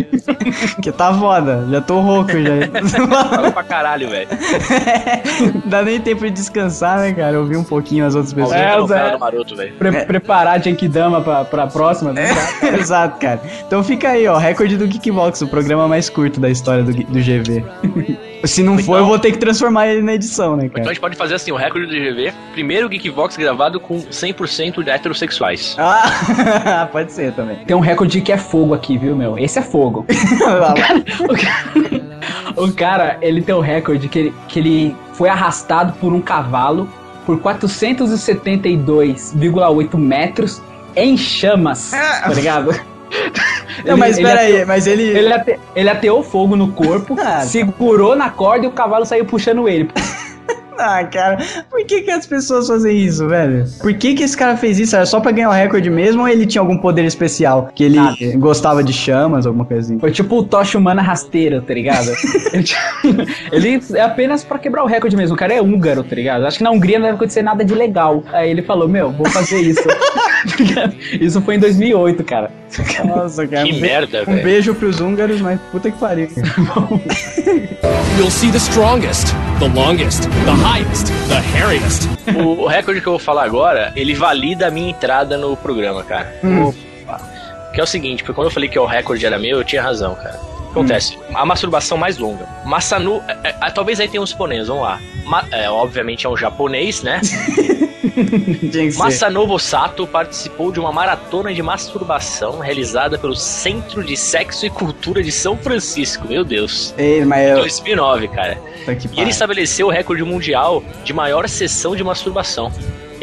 que tá foda, já tô rouco já. Fala pra caralho, velho. Dá nem tempo de descansar, né, cara? Ouvir um pouquinho as outras pessoas. Tá cara do maroto, velho. Pre preparar a Genkidama pra, pra próxima, né? Exato, cara. Então fica aí, ó, recorde do Geekbox, o programa mais curto da história do, do GV. Se não for, eu vou ter que transformar ele na edição, né, Então a cara? gente pode fazer assim, o recorde do GV, primeiro Geekvox gravado com 100% de heterossexuais. Ah, pode ser também. Tem um recorde que é fogo aqui, viu, meu? Esse é fogo. O cara, o cara, ele tem um recorde que ele, que ele foi arrastado por um cavalo por 472,8 metros em chamas, tá ligado? Não, mas Ele- pera ele aí, mas ele. Ele, ate- ele ateou fogo no corpo, Ah. segurou na corda e o cavalo saiu puxando ele. Ah, cara, por que, que as pessoas fazem isso, velho? Por que, que esse cara fez isso? Era só pra ganhar o recorde mesmo ou ele tinha algum poder especial? Que ele Nada. gostava de chamas, alguma coisa assim? Foi tipo o Tocha Humana rasteiro, tá ligado? ele, ele é apenas pra quebrar o recorde mesmo. O cara é húngaro, tá ligado? Acho que na Hungria não deve acontecer nada de legal. Aí ele falou: Meu, vou fazer isso. Isso foi em 2008, cara. Nossa, cara. Que um merda, Um velho. beijo pros húngaros, mas puta que pariu. You'll see the strongest, the longest, the highest, the hairiest. O, o recorde que eu vou falar agora, ele valida a minha entrada no programa, cara. Opa. Que é o seguinte, porque quando eu falei que o recorde era meu, eu tinha razão, cara. Acontece, a masturbação mais longa. Masanu, é, é, talvez aí tenha uns japoneses, vamos lá. Ma- é, obviamente é um japonês, né? Masanobu Sato participou de uma maratona de masturbação realizada pelo Centro de Sexo e Cultura de São Francisco. Meu Deus. Ei, mas eu. 2009, cara. Puta que E ele estabeleceu o recorde mundial de maior sessão de masturbação.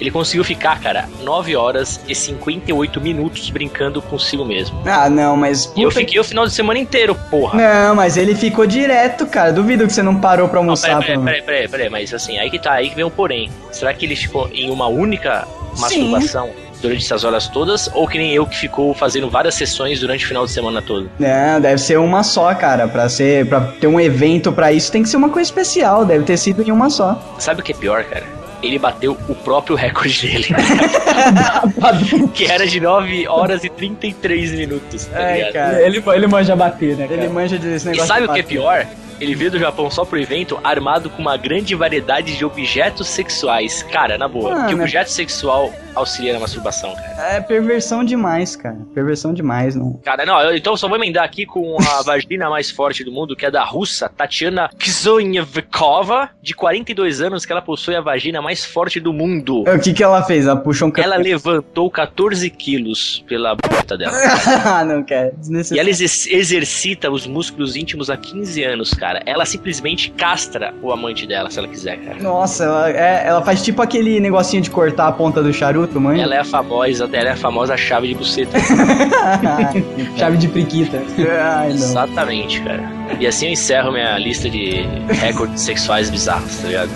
Ele conseguiu ficar, cara, 9 horas e 58 minutos brincando consigo mesmo. Ah, não, mas. E eu fiquei o final de semana inteiro, porra. Não, mas ele ficou direto, cara. Duvido que você não parou pra Não, almoçar. peraí, peraí, pelo- peraí, peraí, peraí, mas assim, aí que tá, aí que vem o porém. Será que ele ficou em uma única masturbação durante essas horas todas? Ou que nem eu que ficou fazendo várias sessões durante o final de semana todo? Não, deve ser uma só, cara. Pra ser, para ter um evento pra isso tem que ser uma coisa especial. Deve ter sido em uma só. Sabe o que é pior, cara? Ele bateu o próprio recorde dele. que era de 9 horas e 33 minutos, tá Ai, ligado? cara. Ele, ele manja bater, né? Ele Cara? manja desse E negócio. sabe de o que é pior? Ele veio do Japão só pro evento armado com uma grande variedade de objetos sexuais. Cara, na boa, Ah, que né? objeto sexual auxilia na masturbação, cara? É perversão demais, cara. Perversão demais, não. Cara, não, eu, então só vou emendar aqui com a vagina mais forte do mundo, que é da russa, Tatiana Kizonyevikova, de 42 anos, que ela possui a vagina mais forte do mundo. O que que ela fez? Ela puxou um Ela levantou 14 quilos pela bota dela. ah, não quer. E ela exer- exercita os músculos íntimos há 15 anos, cara. Ela simplesmente castra o amante dela, se ela quiser, cara. Nossa, ela, é, ela faz tipo aquele negocinho de cortar a ponta do charuto, mãe. Ela é a famosa, ela é a famosa chave de buceta. Chave de priquita. Ai. Exatamente, cara. E assim eu encerro minha lista de recordes sexuais bizarros, tá ligado?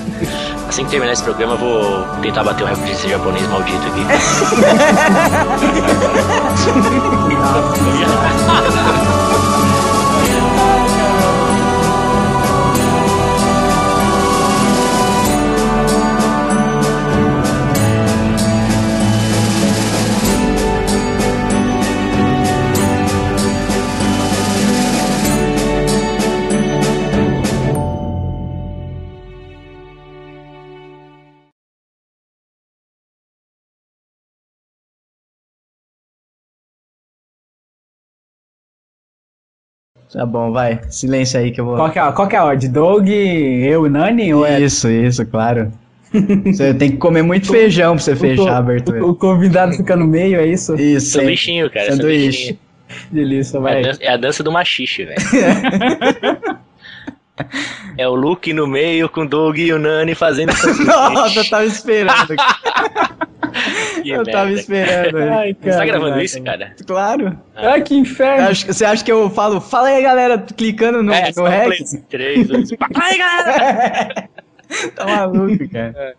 Assim que terminar esse programa, eu vou tentar bater o recorde desse japonês maldito aqui. Tá bom, vai. Silêncio aí que eu vou. Qual que, é, a- qual que é a ordem? Doug, eu e Nani? Ou é Isso, isso, claro. Você tem que comer muito feijão pra você fechar a abertura. o, o convidado fica no meio, é isso? Isso? Sanduichinho, cara. Sanduíche. Sanduichinho. Delícia, É a, vai. dança, é a dança do machixe, velho. é o Luke no meio com o Doug e o Nani fazendo. Nossa, eu tava esperando. Que eu merda. tava esperando. Ai, Você tá cara. gravando isso, cara? Claro. Ai, que inferno. acha, você acha que eu falo, fala aí galera, clicando no, é, no REC? play. 3, 2, Ai, galera! Tá maluco, cara.